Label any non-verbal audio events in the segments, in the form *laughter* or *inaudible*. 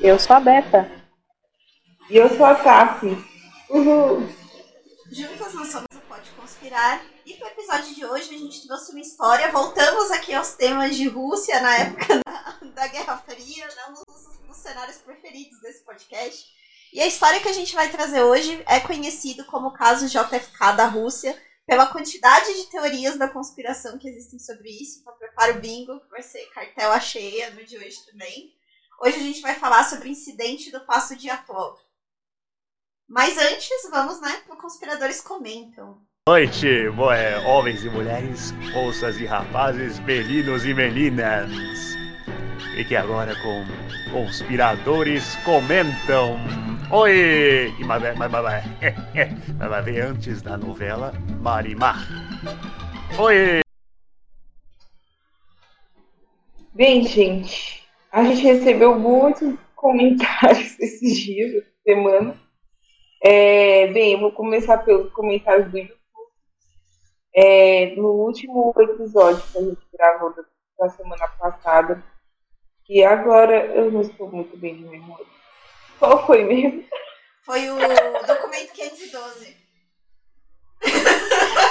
Eu sou a Beta. E eu sou a. Uhul. Juntas nós somos o Pode Conspirar. E pro episódio de hoje a gente trouxe uma história. Voltamos aqui aos temas de Rússia na época *laughs* da, da Guerra Fria, né? um dos, dos cenários preferidos desse podcast. E a história que a gente vai trazer hoje é conhecido como o caso JFK da Rússia, pela quantidade de teorias da conspiração que existem sobre isso. Então prepara o bingo, que vai ser cartela cheia no de hoje também. Hoje a gente vai falar sobre o incidente do Passo de Atlov. Mas antes, vamos, né, para Conspiradores Comentam. Noite, boé, homens e mulheres, moças e rapazes, meninos e meninas. Fique agora com Conspiradores Comentam. Oi! E mas, mas, mas, mas *laughs* vai ver antes da novela Marimar. Oi! Bem, gente, a gente recebeu muitos comentários *laughs* esses dias, essa semana. É, bem, eu vou começar pelos comentários do YouTube. É, no último episódio que a gente gravou da, da semana passada, que agora eu não estou muito bem de memória. Qual foi mesmo? Foi o documento 512.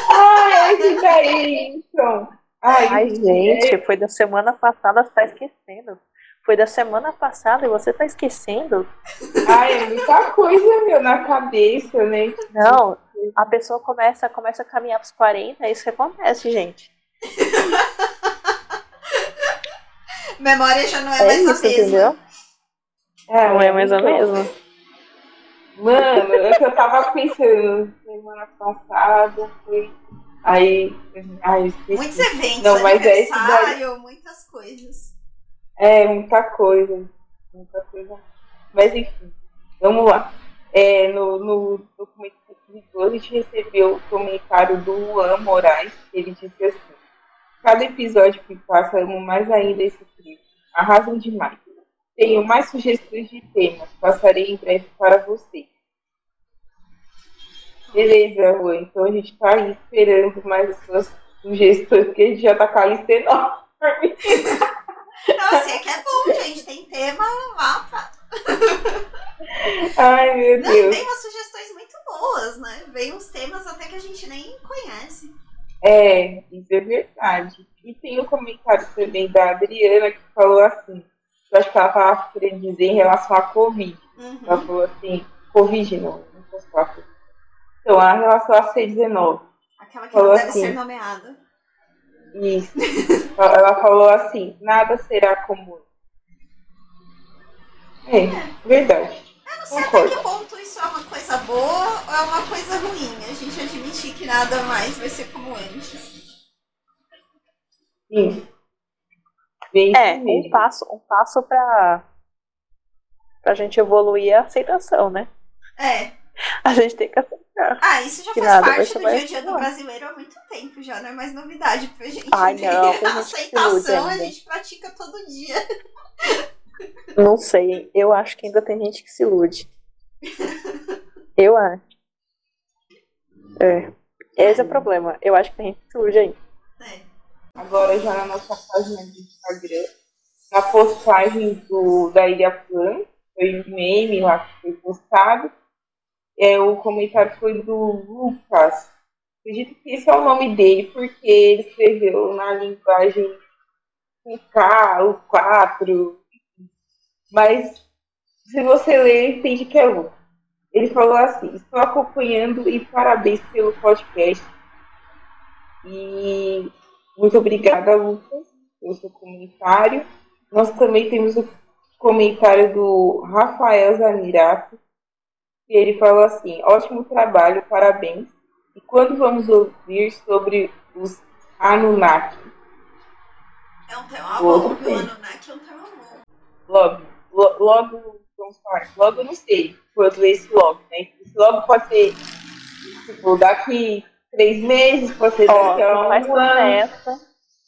Ah, esse daí, então. Ai, Ai, gente, foi da semana passada, você tá esquecendo. Foi da semana passada e você tá esquecendo? Ai, é muita coisa, meu, na cabeça, né? Não, a pessoa começa, começa a caminhar pros 40, é isso que acontece, gente. *laughs* Memória já não é, É mais isso, a mesma. entendeu? É, Não é mais a então, mesma. Mano, é que eu tava pensando, semana passada foi. Aí. Ai, esqueci. Muitos eventos, Não, mas é aniversário, muitas coisas. É, muita coisa. Muita coisa. Mas enfim, vamos lá. É, no, no documento que a gente recebeu o comentário do Luan Moraes, ele disse assim, cada episódio que passa amo mais ainda esse trio. Arrasam demais. Tenho mais sugestões de temas, passarei em breve para você. Beleza, Luan, então a gente tá aí esperando mais as suas sugestões, porque a gente já tá com a lista enorme. *laughs* Não, assim, é que é bom, gente. Tem tema pra... Ai, meu Não, Deus. tem umas sugestões muito boas, né? Vem uns temas até que a gente nem conhece. É, isso é verdade. E tem um comentário também da Adriana que falou assim, eu acho que ela estava querendo dizer em relação à Covid. Uhum. Ela falou assim, Covid não, não posso falar. Então, a relação à C19. Aquela que Falou não deve assim. ser nomeada. Isso. Ela falou assim, nada será comum. É, verdade. Eu não sei até Concordo. que ponto isso é uma coisa boa ou é uma coisa ruim. A gente admitir que nada mais vai ser como antes. Sim. Bem É, isso um passo, um passo pra, pra gente evoluir é a aceitação, né? É. A gente tem que aceitar. Ah, isso já Que faz parte do dia a dia do brasileiro há muito tempo, já não é mais novidade pra gente. Ai, não, gente *laughs* a aceitação a gente pratica todo dia. Não sei, eu acho que ainda tem gente que se ilude. *laughs* Eu acho. É. Esse é o problema. Eu acho que tem gente que se ilude ainda. É. agora já na nossa página do Instagram, na postagem do, da Ilha Plan, foi um meme lá que foi postado. É, o comentário foi do Lucas. Acredito que esse é o nome dele, porque ele escreveu na linguagem com K, o 4. Mas se você ler, entende que é Lucas. Ele falou assim, estou acompanhando e parabéns pelo podcast. E muito obrigada, Lucas, pelo seu comentário. Nós também temos o comentário do Rafael Zanirato, que ele falou assim, ótimo trabalho, parabéns. E quando vamos ouvir sobre os Anunnaki? É um tema O bom, tem. Anunnaki é um tema bom. Logo, lo- logo, vamos falar, logo eu não sei quando esse logo, né? Esse logo pode ser, tipo, daqui três meses, pode ser daqui a não um faz ano, promessa.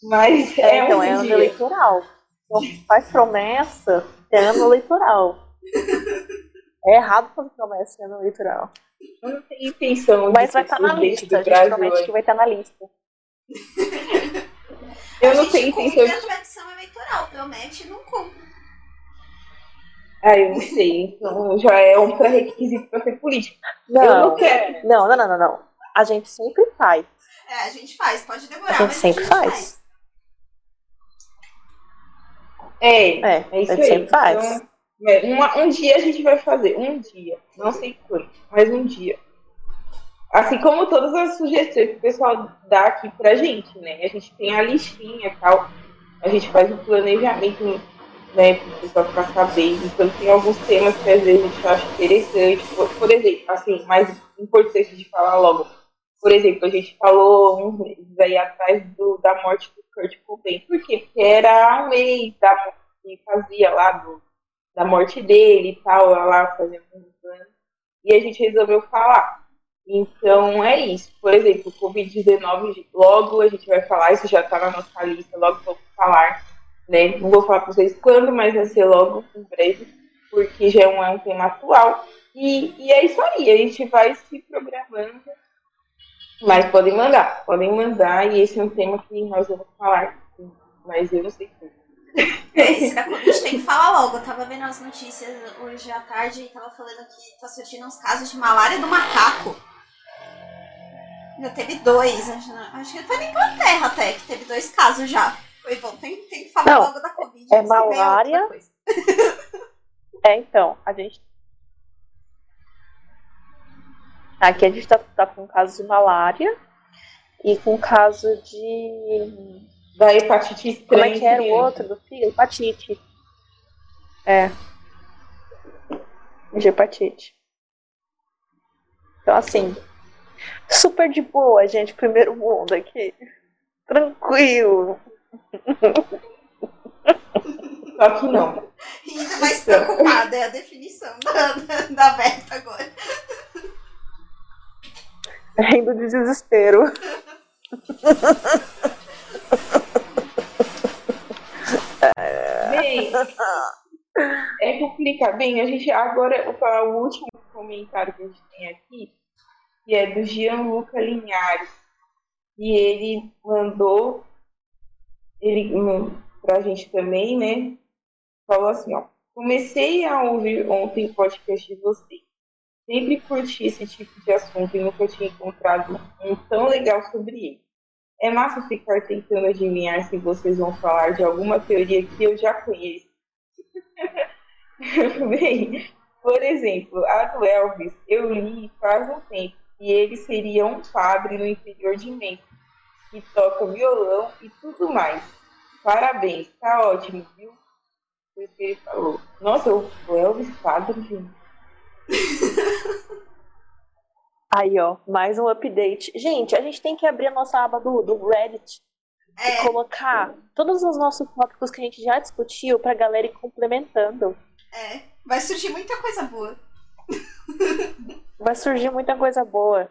mas É, é, então um é ano dia. eleitoral. Então faz promessa é ano eleitoral. *laughs* É errado fazer promessa em ano eleitoral. Eu não tenho intenção Mas vai estar na presidente lista. A gente promete que vai estar na lista. *laughs* Eu a não tenho intenção a de... tradição eleitoral, promete e não cumpre. Ah, eu não sei. Então já é um pré-requisito para ser político. eu Não, não quero. não, não, não, não, não. A gente sempre faz. É, a gente faz, pode demorar, A gente mas sempre a gente faz. É, É, é isso a gente aí. sempre faz. Então, uma- um dia a gente vai fazer. Um dia. Não sei quando, mas um dia. Assim como todas as sugestões que o pessoal dá aqui pra gente, né? A gente tem a listinha e tal. A gente faz o planejamento, né? Para o pessoal ficar sabendo. Então tem alguns temas que às vezes a gente acha interessante. Por, por exemplo, assim, mais importante de falar logo. Por exemplo, a gente falou uns meses aí atrás do, da morte do Kurt Cobain. Por quê? Porque era um mês da, que fazia lá do, da morte dele e tal, lá fazia uns anos. E a gente resolveu falar. Então é isso. Por exemplo, o Covid-19, logo a gente vai falar, isso já está na nossa lista, logo vamos falar. Né? Não vou falar para vocês quando, mas vai ser logo em breve, porque já é um, é um tema atual. E, e é isso aí, a gente vai se programando. Mas podem mandar, podem mandar, e esse é um tema que nós vamos falar. Mas eu não sei como. É, esse da Covid tem que falar logo. Eu tava vendo as notícias hoje à tarde e tava falando que tá surgindo uns casos de malária do macaco. Já teve dois, acho, acho que foi na Inglaterra até, que teve dois casos já. Foi bom, tem, tem que falar Não, logo da Covid. é malária. *laughs* É, então, a gente. Aqui a gente tá, tá com caso de malária e com caso de. Da hepatite estranha. Como é que era o outro do filho? Hepatite. É. De hepatite. Então, assim. Super de boa, gente. Primeiro mundo aqui. Tranquilo. Só que não. E ainda mais preocupada, é a definição da, da, da Berta agora. Rindo de desespero. *laughs* *laughs* É complicado. Bem, a gente agora falar o último comentário que a gente tem aqui, que é do Gianluca Linhares. E ele mandou ele hum, pra gente também, né? Falou assim, ó. Comecei a ouvir ontem o podcast de vocês. Sempre curti esse tipo de assunto e nunca tinha encontrado um tão legal sobre ele. É massa ficar tentando adivinhar se vocês vão falar de alguma teoria que eu já conheço. *laughs* Bem, por exemplo, a do Elvis eu li faz um tempo e ele seria um padre no interior de Memphis que toca violão e tudo mais. Parabéns, tá ótimo, viu? Foi o que ele falou. Nossa, o Elvis padre, gente. *laughs* Aí, ó, mais um update. Gente, a gente tem que abrir a nossa aba do, do Reddit e É, colocar todos os nossos tópicos que a gente já discutiu pra galera ir complementando. é. Vai surgir muita coisa boa. *laughs* Vai surgir muita coisa boa.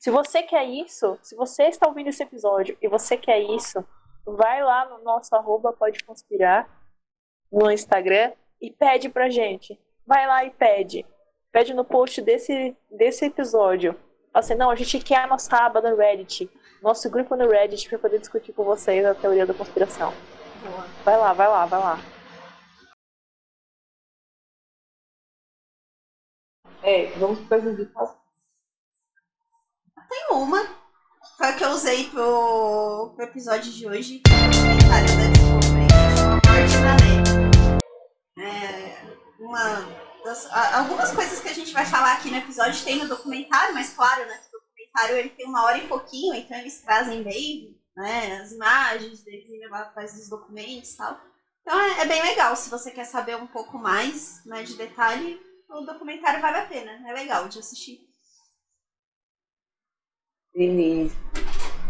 Se você quer isso, se você está ouvindo esse episódio e você quer isso, vai lá no nosso arroba pode conspirar no Instagram e pede pra gente. Vai lá e pede. Pede no post desse, desse episódio. Fala assim, não, a gente quer a nossa aba no Reddit. Nosso grupo no Reddit pra poder discutir com vocês a teoria da conspiração. Boa. Vai lá, vai lá, vai lá. É, vamos para as indicações. Tem uma. Foi a que eu usei pro, pro episódio de hoje. Comentário da descoberta. Lei. É, uma das, algumas coisas que a gente vai falar aqui no episódio tem no documentário, mas claro, né? O documentário ele tem uma hora e pouquinho, então eles trazem bem né, as imagens deles indo lá atrás dos documentos e tal. Então é, é bem legal. Se você quer saber um pouco mais né, de detalhe, o documentário vale a pena. É legal de assistir. Beleza.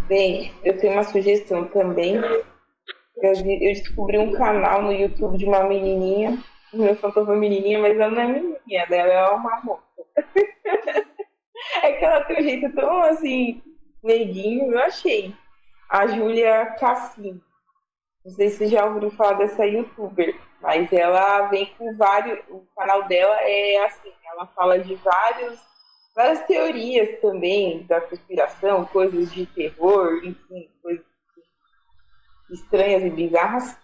Bem, eu tenho uma sugestão também. Eu, eu descobri um canal no YouTube de uma menininha. Meu foi menininha, mas ela não é menininha, ela é uma moça. *laughs* é que ela tem um jeito tão assim, neguinho, eu achei. A Júlia Cassim. Não sei se já ouviram falar dessa youtuber, mas ela vem com vários. O canal dela é assim, ela fala de vários várias teorias também da conspiração, coisas de terror, enfim, coisas estranhas e bizarras.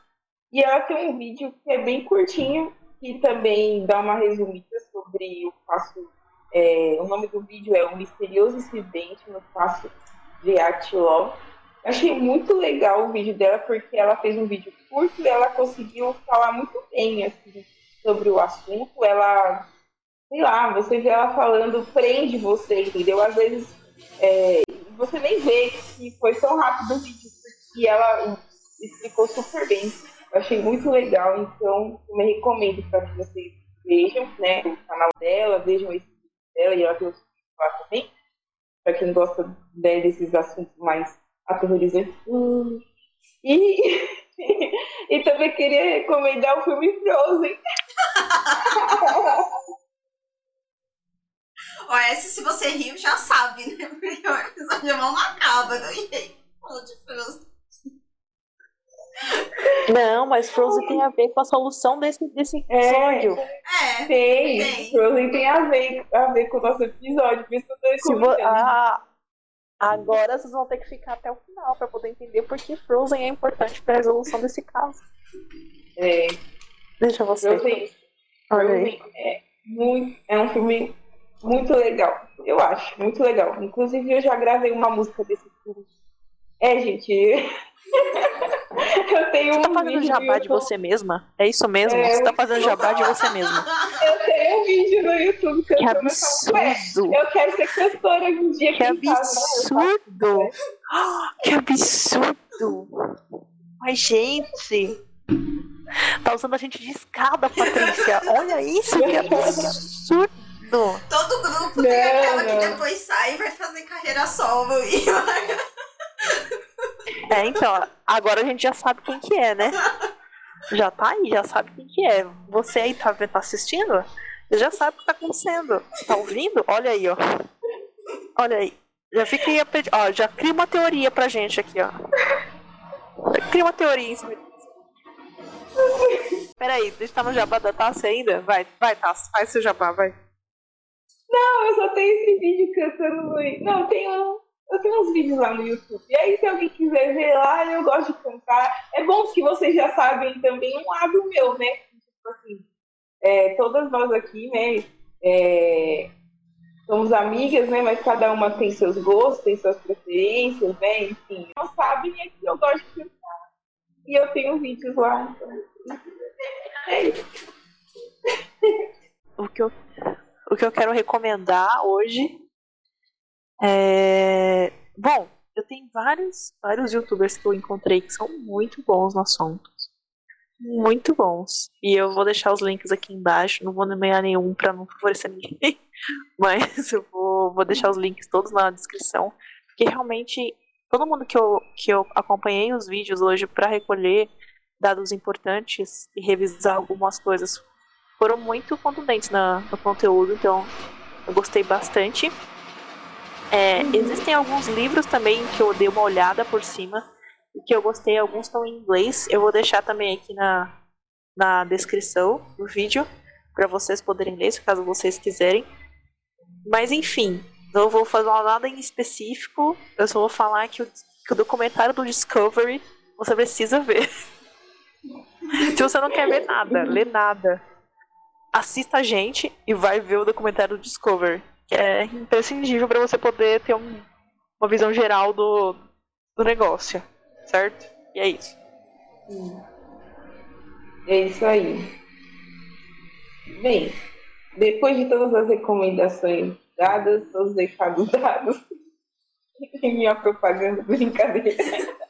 E ela tem um vídeo que é bem curtinho, que também dá uma resumida sobre o passo. É, o nome do vídeo é O Misterioso Incidente no Passo de Love. Achei muito legal o vídeo dela, porque ela fez um vídeo curto e ela conseguiu falar muito bem assim, sobre o assunto. Ela, sei lá, você vê ela falando, prende você, entendeu? Às vezes é, você nem vê que foi tão rápido o vídeo, porque ela explicou super bem. Eu achei muito legal, então eu me recomendo para que vocês vejam né, o canal dela, vejam esse vídeo dela e ela tem os vídeos lá também, para quem gosta né, desses assuntos mais aterrorizantes. Hum. E, *laughs* e também queria recomendar o filme Frozen. *laughs* Ó, essa se você riu já sabe, né? *laughs* Porque o episódio não acaba. Né? E aí, falou de Frozen. Não, mas Frozen tem a ver com a solução desse, desse episódio. É, Tem, Tem. Frozen tem a ver, a ver com o nosso episódio, por isso que eu tô ah, agora vocês vão ter que ficar até o final para poder entender por que Frozen é importante para a resolução desse caso. É, Deixa você. Frozen, Olha aí. Frozen é, muito, é um filme muito legal, eu acho, muito legal. Inclusive, eu já gravei uma música desse filme. É, gente, *laughs* eu tenho Você um tá fazendo vídeo jabá de você mesma? É isso mesmo? É, Você tá fazendo jabá de você mesma. Eu tenho um vídeo no YouTube Que essa música. absurdo! Eu quero ser cantora um dia Que né? Eu absurdo! *gasps* Que absurdo! Mas, gente! Tá usando a gente de escada, Patrícia! *laughs* Olha isso, que absurdo! todo grupo Não, tem aquela não. que depois sai e vai fazer carreira solo. E É, então, agora a gente já sabe quem que é, né? Já tá aí, já sabe quem que é. Você aí tá, tá assistindo? Já sabe o que tá acontecendo. Tá ouvindo? Olha aí, ó. Olha aí. Já fica aí, a ó, já cria uma teoria pra gente aqui, ó. Cria uma teoria em. Peraí, deixa eu estar no jabá da Tassi ainda? Vai, vai, Tassi, faz seu jabá, vai. Não, eu só tenho esse vídeo cantando. Não, eu tenho, eu tenho uns vídeos lá no YouTube. E aí, se alguém quiser ver lá, eu gosto de cantar. É bom que vocês já sabem também um lado meu, né? Tipo assim, é, todas nós aqui, né? é, somos amigas, né? Mas cada uma tem seus gostos, tem suas preferências, né? Enfim, não sabem é que eu gosto de cantar. E eu tenho vídeos lá, então. É isso. o que eu, o que eu quero recomendar hoje é. Bom, eu tenho vários, vários youtubers que eu encontrei que são muito bons no assunto. Muito bons. E eu vou deixar os links aqui embaixo. Não vou nomear nenhum pra não favorecer ninguém. *laughs* Mas eu vou, vou deixar os links todos na descrição. Porque realmente, todo mundo que eu, que eu acompanhei os vídeos hoje pra recolher dados importantes e revisar algumas coisas foram muito contundentes na, no conteúdo, então eu gostei bastante. É, existem alguns livros também que eu dei uma olhada por cima e que eu gostei, alguns estão em inglês. Eu vou deixar também aqui na, na descrição do vídeo para vocês poderem ler, caso vocês quiserem. Mas enfim, não vou falar nada em específico, eu só vou falar que o, que o documentário do Discovery você precisa ver. *laughs* Se você não quer ver nada, ler nada, assista a gente e vai ver o documentário do Discovery, que é imprescindível para você poder ter um- uma visão geral do, do negócio, certo? E é isso. É isso aí. Bem, depois de todas as recomendações dadas, todos os recados dados, *laughs* e minha propaganda, brincadeira,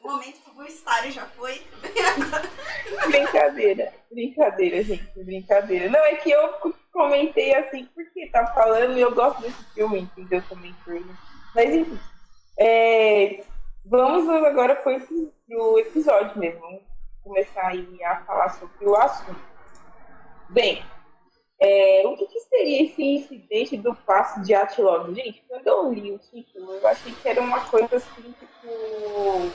O momento publicitário já foi. *laughs* brincadeira, brincadeira, gente, brincadeira. Não, é que eu comentei assim porque tá falando e eu gosto desse filme, entendeu? Também por Mas enfim, é, vamos agora epi- pro episódio mesmo. Vamos começar aí a falar sobre o assunto. Bem, é, o que, que seria esse incidente do passo de Atilog? Gente, quando eu li o título, eu achei que era uma coisa assim, tipo,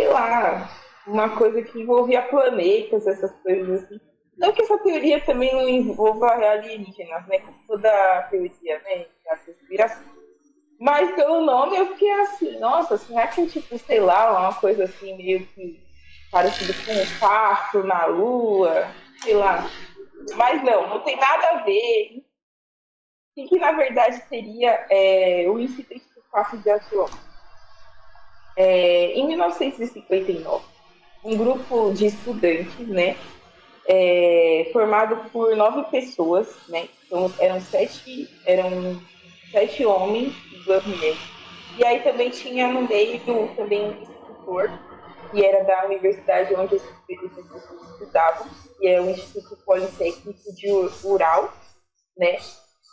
sei lá, uma coisa que envolvia planetas, essas coisas assim. Não que essa teoria também não envolva alienígenas, né? Como toda teoria, né? Conspiração. Mas pelo nome eu fiquei assim, nossa, será que tipo, sei lá, uma coisa assim meio que parecido com um passo na lua? Sei lá. Mas não, não tem nada a ver. O que, na verdade seria é, o incidente do Passo de Atlon? É, em 1959, um grupo de estudantes, né, é, formado por nove pessoas, né, então eram sete, eram sete homens e duas mulheres. E aí também tinha no meio também um instrutor, que era da universidade onde esses pessoas estudavam, que é o Instituto Politécnico de Ural, né?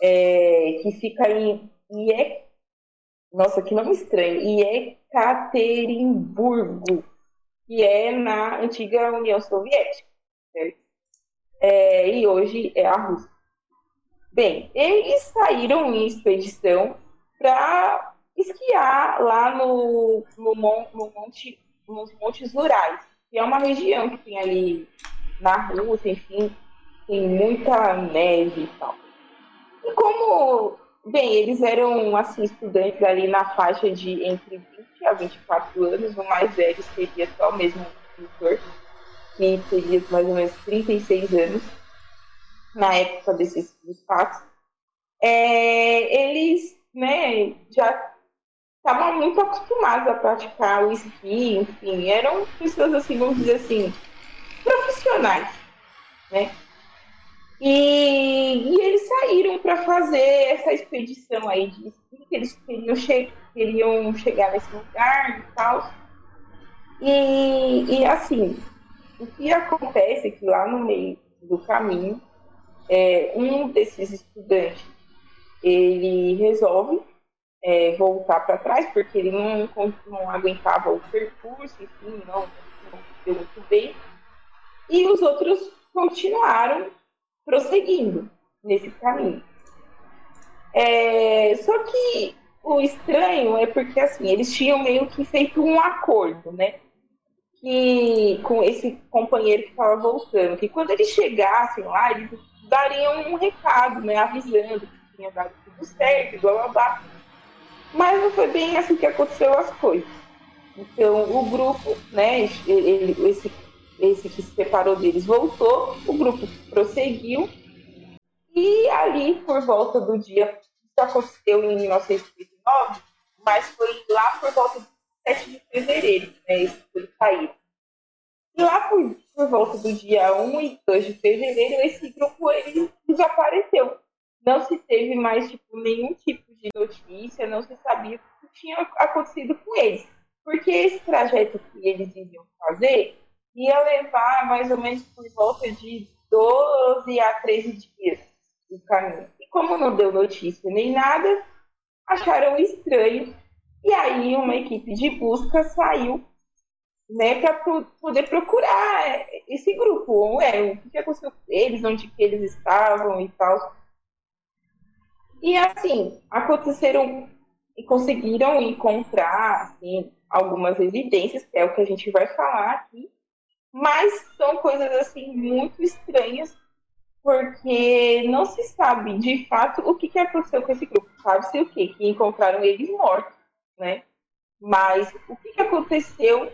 É, que fica em IE... Nossa, que nome estranho. Iekaterinburgo, que é na antiga União Soviética. Certo? É, e hoje é a Rússia. Bem, eles saíram em expedição para esquiar lá no, no, no monte, nos Montes Rurais, que é uma região que tem ali na Rússia, enfim, tem muita neve e tal. E como, bem, eles eram assim estudantes ali na faixa de entre 20 a 24 anos, o mais velho seria só mesmo o que teria mais ou menos 36 anos na época desses dos fatos. É, eles, né, já estavam muito acostumados a praticar o esqui, enfim, eram pessoas assim, vamos dizer assim, profissionais, né? E, e eles saíram para fazer essa expedição aí de que eles queriam, che queriam chegar nesse lugar e tal. E, e assim, o que acontece é que lá no meio do caminho, é, um desses estudantes, ele resolve é, voltar para trás, porque ele não, não aguentava o percurso, enfim, não, não deu muito bem. E os outros continuaram prosseguindo nesse caminho. É, só que o estranho é porque assim eles tinham meio que feito um acordo, né? Que com esse companheiro que estava voltando, que quando eles chegassem lá, eles dariam um recado, né? Avisando que tinha dado tudo certo, blá blá blá. Mas não foi bem assim que aconteceu as coisas. Então o grupo, né? Ele, esse esse que se separou deles voltou, o grupo prosseguiu, e ali, por volta do dia, isso aconteceu em 1939, mas foi lá por volta do 7 de fevereiro, né, esse foi saído. E lá por, por volta do dia 1 e 2 de fevereiro, esse grupo ele desapareceu. Não se teve mais tipo, nenhum tipo de notícia, não se sabia o que tinha acontecido com eles. Porque esse trajeto que eles iam fazer ia levar mais ou menos por volta de 12 a 13 dias o caminho. E como não deu notícia nem nada, acharam estranho. E aí uma equipe de busca saiu né, para poder procurar esse grupo. Ué, o que aconteceu com eles, onde que eles estavam e tal. E assim, aconteceram e conseguiram encontrar assim, algumas evidências, que é o que a gente vai falar aqui, mas são coisas assim muito estranhas, porque não se sabe de fato o que, que aconteceu com esse grupo. Sabe-se o quê? Que encontraram eles mortos, né? Mas o que, que aconteceu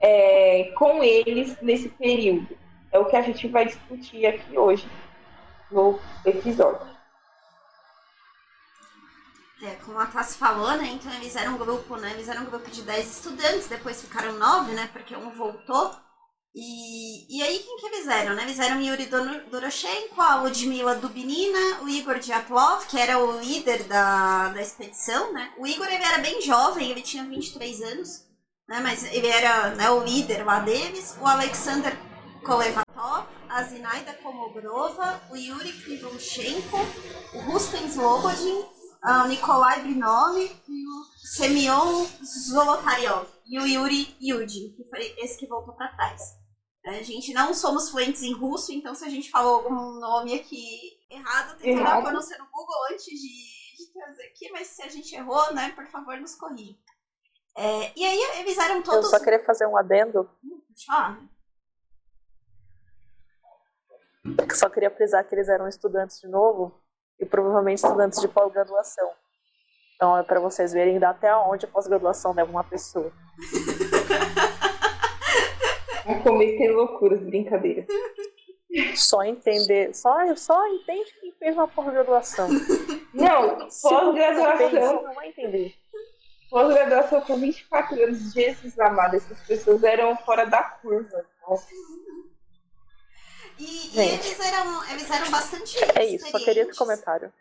é, com eles nesse período? É o que a gente vai discutir aqui hoje no episódio. É, como a Tassi falou, né? Então eles eram um grupo, né? Eles eram um grupo de 10 estudantes, depois ficaram 9, né? Porque um voltou. E, e aí, quem que eles eram, né? Eram Yuri Doroshenko, a Ludmila Dubinina, o Igor Dyatlov, que era o líder da, da expedição, né? O Igor, ele era bem jovem, ele tinha 23 anos, né? Mas ele era né, o líder lá deles. O Alexander Kolevatov, a Zinaida Komogrova, o Yuri Krivonchenko, o Rustem Slobodin, o Nikolai Brinov e o Semyon Zolotaryov. E o Yuri Yudin, que foi esse que voltou para trás. A gente não somos fluentes em russo, então se a gente falou algum nome aqui errado, tem que dar para você no Google antes de, de, trazer aqui, mas se a gente errou, né, por favor, nos corrija. É, e aí eles eram todos. Eu só queria fazer um adendo. Ah. Só queria frisar que eles eram estudantes de novo e provavelmente estudantes de pós-graduação. Então é para vocês verem até onde a pós-graduação leva uma pessoa. A cometer loucuras, brincadeira. Só entender, só, só entende quem fez uma pós-graduação. *laughs* Não, pós-graduação. Não vai entender. Pós-graduação com 24 anos, Jesus amado, essas pessoas eram fora da curva. Nossa. E, e eles, eram, eles eram bastante. É isso, só queria esse comentário.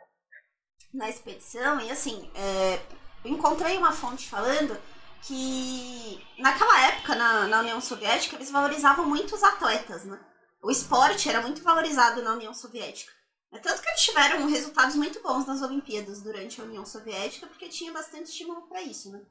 Na expedição, e assim, é, eu encontrei uma fonte falando que naquela época, na, na União Soviética, eles valorizavam muito os atletas, né? O esporte era muito valorizado na União Soviética. É tanto que eles tiveram resultados muito bons nas Olimpíadas durante a União Soviética, porque tinha bastante estímulo para isso, né?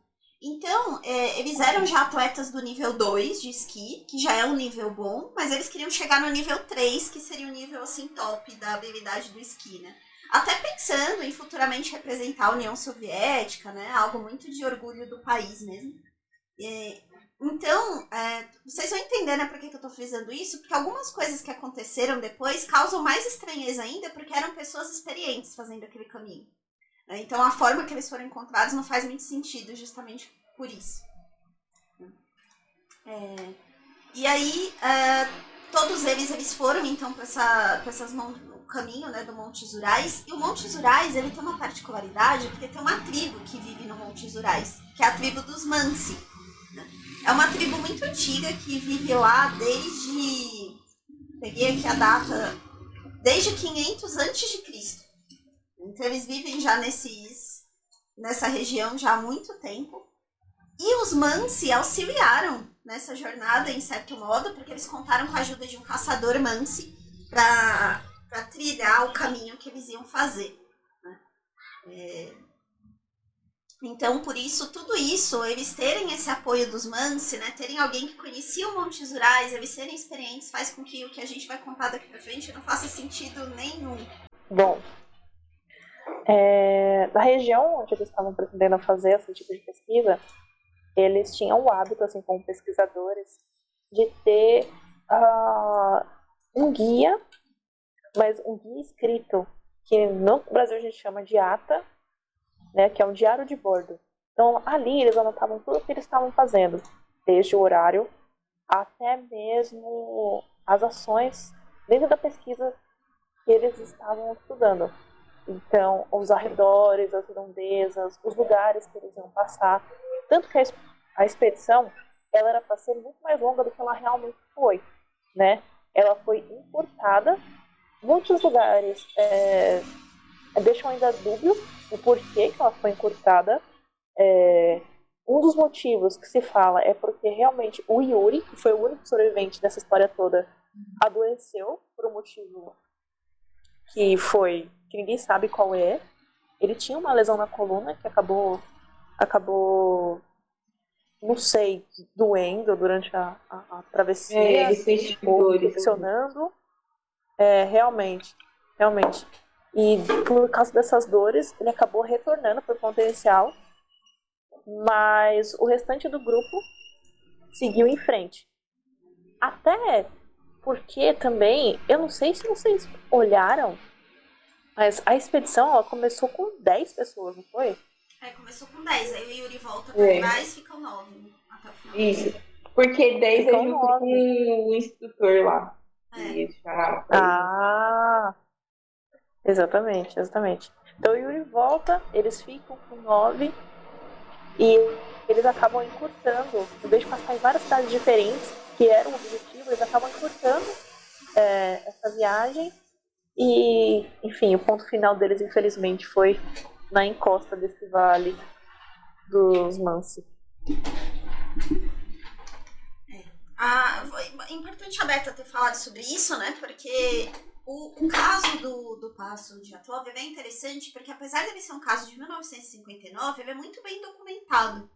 Então, é, eles eram já atletas do nível 2 de esqui, que já é um nível bom, mas eles queriam chegar no nível 3, que seria o nível assim top da habilidade do esqui, né? Até pensando em futuramente representar a União Soviética, né? Algo muito de orgulho do país mesmo. É, então, é, vocês vão entender, né, por que, que eu tô frisando isso? Porque algumas coisas que aconteceram depois causam mais estranheza ainda, porque eram pessoas experientes fazendo aquele caminho. Né? Então a forma que eles foram encontrados não faz muito sentido, justamente por isso. É, e aí, é, todos eles, eles foram então para essa, essas o caminho né, do Monte Zurais. E o Monte Zurais ele tem uma particularidade, porque tem uma tribo que vive no Monte Zurais, que é a tribo dos Mansi. Né? É uma tribo muito antiga que vive lá desde. Peguei aqui a data. Desde 500 antes de Cristo. Então eles vivem já nesses, nessa região já há muito tempo. E os Mansi auxiliaram nessa jornada, em certo modo, porque eles contaram com a ajuda de um caçador Mansi para trilhar o caminho que eles iam fazer. Né? É... Então, por isso, tudo isso, eles terem esse apoio dos Mansi, né, terem alguém que conhecia o Monte Zurais, eles serem experientes, faz com que o que a gente vai contar daqui para frente não faça sentido nenhum. Bom, é, na região onde eles estavam pretendendo fazer esse tipo de pesquisa, eles tinham o hábito, assim como pesquisadores, de ter uh, um guia, mas um guia escrito, que no Brasil a gente chama de ata, né, que é um diário de bordo. Então, ali eles anotavam tudo o que eles estavam fazendo, desde o horário até mesmo as ações dentro da pesquisa que eles estavam estudando. Então, os arredores, as redondezas, os lugares que eles iam passar. Tanto que a expedição ela era para ser muito mais longa do que ela realmente foi, né? Ela foi encurtada. Muitos lugares é, deixam ainda dúbio o porquê que ela foi encurtada. É, um dos motivos que se fala é porque realmente o Yuri, que foi o único sobrevivente dessa história toda, adoeceu por um motivo que foi que ninguém sabe qual é. Ele tinha uma lesão na coluna que acabou acabou não sei, doendo durante a, a, a travessia. É, ele sente Funcionando. É, realmente, realmente. E por causa dessas dores, ele acabou retornando para o potencial, mas o restante do grupo seguiu em frente. Até porque também, eu não sei se vocês olharam, mas a expedição ela começou com 10 pessoas, não foi? É, começou com 10, aí o Yuri volta pra é. trás ficam 9 até o final. Isso. Porque 10 é com o instrutor lá. É. Ah! Exatamente, exatamente. Então o Yuri volta, eles ficam com 9 e eles acabam encurtando, em vez de passar em várias cidades diferentes, que era o objetivo, eles acabam encurtando é, essa viagem. E, enfim, o ponto final deles, infelizmente, foi na encosta desse vale dos Mansi. É importante a Beta ter falado sobre isso, né? Porque o, o caso do, do Passo de Atov é bem interessante, porque apesar ele ser um caso de 1959, ele é muito bem documentado.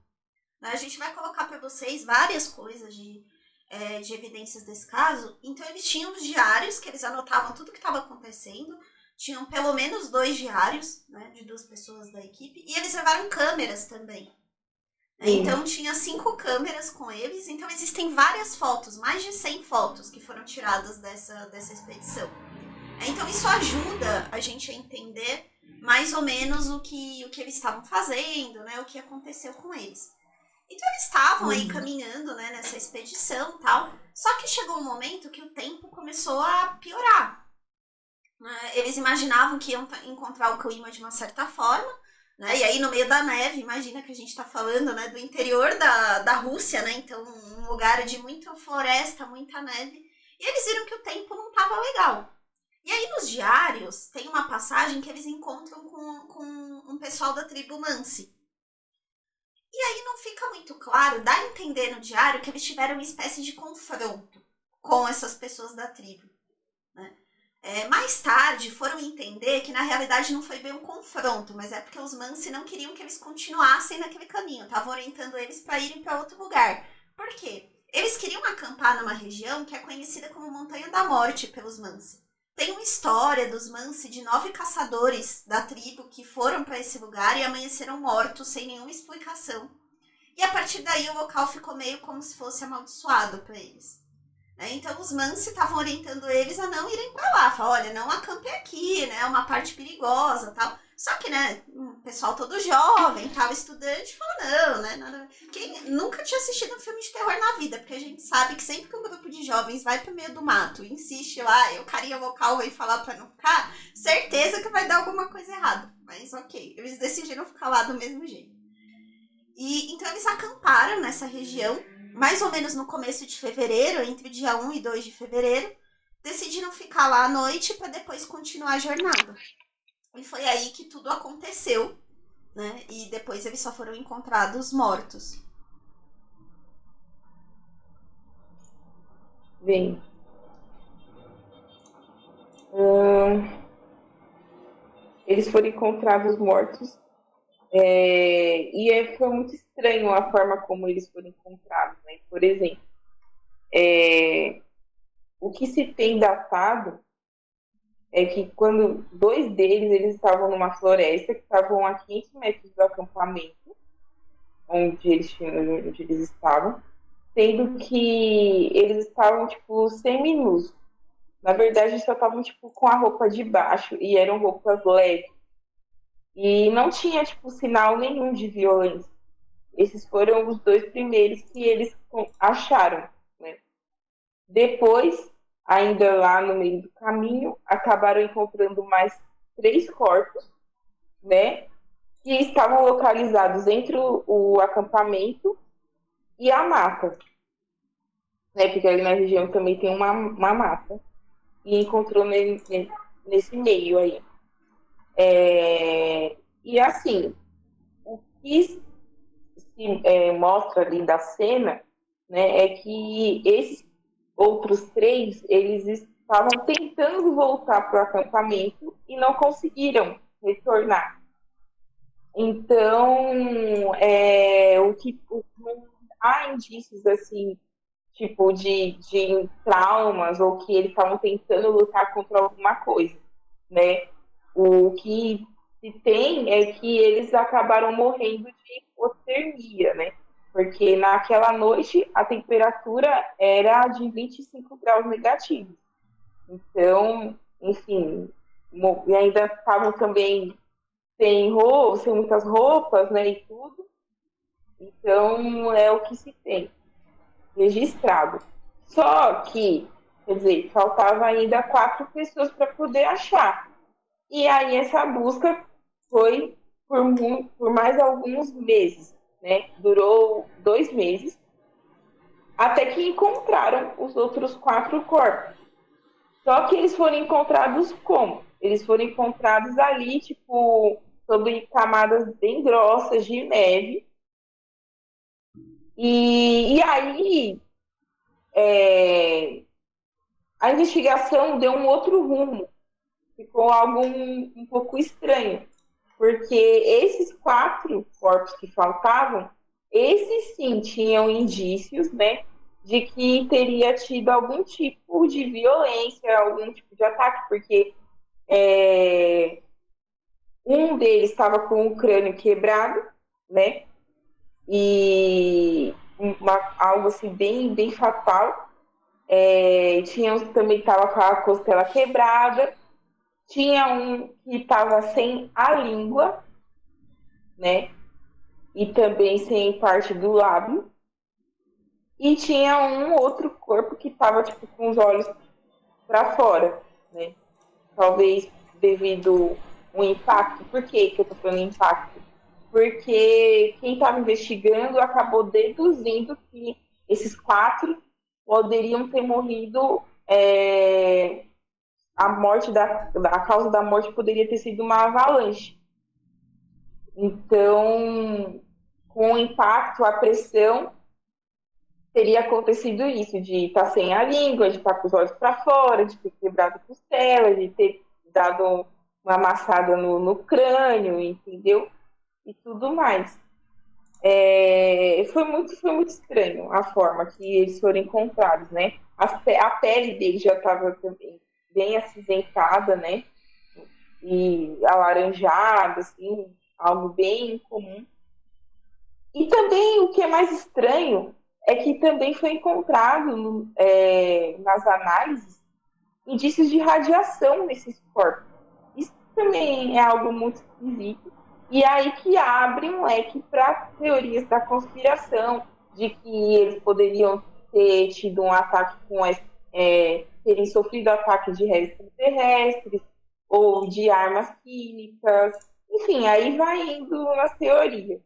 Né? A gente vai colocar para vocês várias coisas de é, de evidências desse caso. Então, eles tinham os diários, que eles anotavam tudo que estava acontecendo. Tinham pelo menos dois diários, né, de duas pessoas da equipe. E eles levaram câmeras também. Sim. Então, tinha cinco câmeras com eles. Então, existem várias fotos, mais de 100 fotos que foram tiradas dessa, dessa expedição. Então, isso ajuda a gente a entender mais ou menos o que, o que eles estavam fazendo, né, o que aconteceu com eles. Então eles estavam aí uhum. caminhando, né, nessa expedição tal. Só que chegou um momento que o tempo começou a piorar. Né? Eles imaginavam que iam encontrar o clima de uma certa forma, né? E aí, no meio da neve, imagina que a gente está falando né, do interior da, da Rússia, né? Então, um lugar de muita floresta, muita neve. E eles viram que o tempo não estava legal. E aí, nos diários, tem uma passagem que eles encontram com, com um pessoal da tribo Mansi. E aí não fica muito claro, dá a entender no diário que eles tiveram uma espécie de confronto com essas pessoas da tribo. É, mais tarde foram entender que na realidade não foi bem um confronto, mas é porque os Mansi não queriam que eles continuassem naquele caminho, estavam orientando eles para irem para outro lugar. Por quê? Eles queriam acampar numa região que é conhecida como Montanha da Morte pelos Mansi. Tem uma história dos Mansi de nove caçadores da tribo que foram para esse lugar e amanheceram mortos sem nenhuma explicação. E a partir daí o local ficou meio como se fosse amaldiçoado para eles. Né? Então os Mansi estavam orientando eles a não irem para lá. Falaram, olha, não acampe aqui, né? É uma parte perigosa tal. Só que, né, o pessoal todo jovem, tal, estudante, falou, não, né? Nada... Quem nunca tinha assistido um filme de terror na vida, porque a gente sabe que sempre que um grupo de jovens vai pro meio do mato e insiste lá, e o carinha vocal vem falar pra não ficar, certeza que vai dar alguma coisa errada. Mas ok, eles decidiram ficar lá do mesmo jeito. E então eles acamparam nessa região, mais ou menos no começo de fevereiro, entre dia 1 e 2 de fevereiro, decidiram ficar lá à noite para depois continuar a jornada. E foi aí que tudo aconteceu, né? E depois eles só foram encontrados mortos. Bem. Hum, eles foram encontrados mortos. É, e foi muito estranho a forma como eles foram encontrados. Né? Por exemplo, é, o que se tem datado é que quando dois deles eles estavam numa floresta que estavam a 500 metros do acampamento onde eles, onde eles estavam, sendo que eles estavam tipo seminus. Na verdade, só estavam tipo com a roupa de baixo e eram roupas leves. E não tinha tipo sinal nenhum de violência. Esses foram os dois primeiros que eles acharam. Né? Depois ainda lá no meio do caminho, acabaram encontrando mais três corpos, né? Que estavam localizados entre o, o acampamento e a mata. Né, porque ali na região também tem uma, uma mata. E encontrou nesse, nesse meio aí. É, e assim, o que se é, mostra ali da cena né, é que esses outros três, eles estavam tentando voltar para o acampamento e não conseguiram retornar. Então, é, o que o, há indícios assim, tipo de, de traumas ou que eles estavam tentando lutar contra alguma coisa, né? O que se tem é que eles acabaram morrendo hipotermia, né? porque naquela noite a temperatura era de 25 graus negativos. Então, enfim, e ainda estavam também sem roupa, sem muitas roupas, né, e tudo. Então, é o que se tem registrado. Só que, quer dizer, faltava ainda quatro pessoas para poder achar. E aí essa busca foi por, por mais alguns meses né? Durou dois meses, até que encontraram os outros quatro corpos. Só que eles foram encontrados como? Eles foram encontrados ali, tipo, sobre camadas bem grossas de neve. E, e aí, é, a investigação deu um outro rumo. Ficou algo um, um pouco estranho porque esses quatro corpos que faltavam, esses sim tinham indícios, né, de que teria tido algum tipo de violência, algum tipo de ataque, porque é, um deles estava com o crânio quebrado, né, e uma, algo assim bem, bem fatal. É, tinha também estava com a costela quebrada tinha um que estava sem a língua, né? E também sem parte do lábio. e tinha um outro corpo que estava tipo, com os olhos para fora, né? Talvez devido ao impacto. Por que, que eu tô falando impacto? Porque quem estava investigando acabou deduzindo que esses quatro poderiam ter morrido. É, a morte da a causa da morte poderia ter sido uma avalanche. Então, com o impacto, a pressão, teria acontecido isso, de estar tá sem a língua, de estar tá com os olhos para fora, de ter quebrado a costela, de ter dado uma amassada no, no crânio, entendeu? E tudo mais. É, foi, muito, foi muito estranho a forma que eles foram encontrados, né? A, a pele dele já estava também bem acinzentada, né? E alaranjada, assim, algo bem comum. E também o que é mais estranho é que também foi encontrado é, nas análises indícios de radiação nesses corpos. Isso também é algo muito esquisito. E é aí que abre um leque para teorias da conspiração, de que eles poderiam ter tido um ataque com é, terem sofrido ataque de extraterrestres ou de armas químicas. Enfim, aí vai indo nas teorias.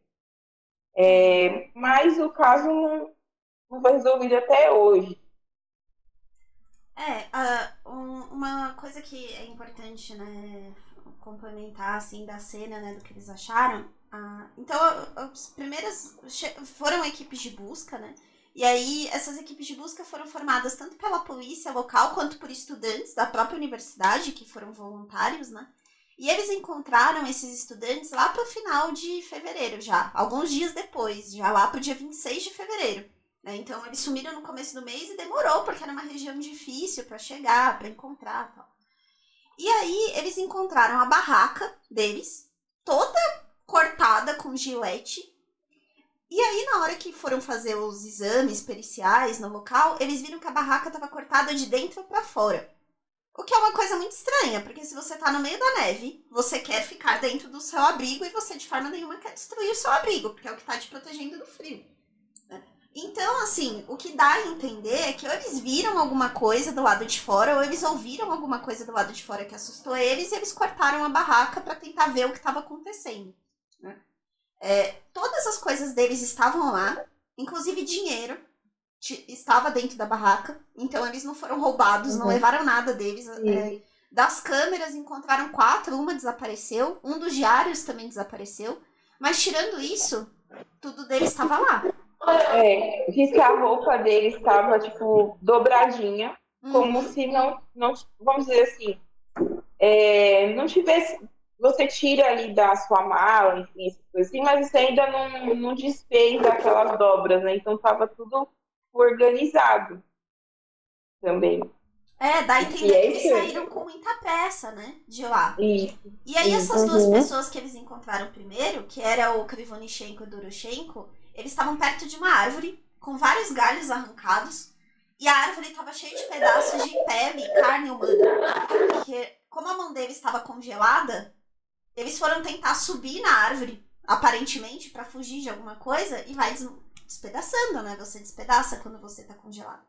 É, mas o caso não, não foi resolvido até hoje. É, uh, um, uma coisa que é importante, né, complementar, assim, da cena, né, do que eles acharam. Uh, então, as primeiras foram equipes de busca, né, e aí essas equipes de busca foram formadas tanto pela polícia local quanto por estudantes da própria universidade, que foram voluntários, né, e eles encontraram esses estudantes lá para o final de fevereiro já, alguns dias depois, já lá para o dia 26 de fevereiro. Né? Então eles sumiram no começo do mês e demorou, porque era uma região difícil para chegar, para encontrar tal. E aí eles encontraram a barraca deles, toda cortada com gilete. E aí, na hora que foram fazer os exames periciais no local, eles viram que a barraca estava cortada de dentro para fora. O que é uma coisa muito estranha, porque se você tá no meio da neve, você quer ficar dentro do seu abrigo e você de forma nenhuma quer destruir o seu abrigo, porque é o que tá te protegendo do frio. Então, assim, o que dá a entender é que ou eles viram alguma coisa do lado de fora, ou eles ouviram alguma coisa do lado de fora que assustou eles, e eles cortaram a barraca para tentar ver o que estava acontecendo. É, todas as coisas deles estavam lá, inclusive dinheiro estava dentro da barraca, então eles não foram roubados, uhum. não levaram nada deles. É, das câmeras encontraram quatro, uma desapareceu, um dos diários também desapareceu, mas tirando isso, tudo deles estava lá. É, diz que a roupa dele estava, tipo, dobradinha, hum. como se não, não, vamos dizer assim, é, não tivesse. Você tira ali da sua mala, enfim, assim, mas você ainda não, não desfez aquelas dobras, né? Então estava tudo organizado também. É, dá a entender que eles saíram com muita pressa, né? De lá. Isso, e aí, isso, essas duas uhum. pessoas que eles encontraram primeiro, que era o Krivonichenko e o Doroshenko, eles estavam perto de uma árvore com vários galhos arrancados e a árvore estava cheia de pedaços de pele e carne humana. Porque, como a mão deles estava congelada, eles foram tentar subir na árvore, aparentemente, para fugir de alguma coisa e vai despedaçando, né? Você despedaça quando você está congelado.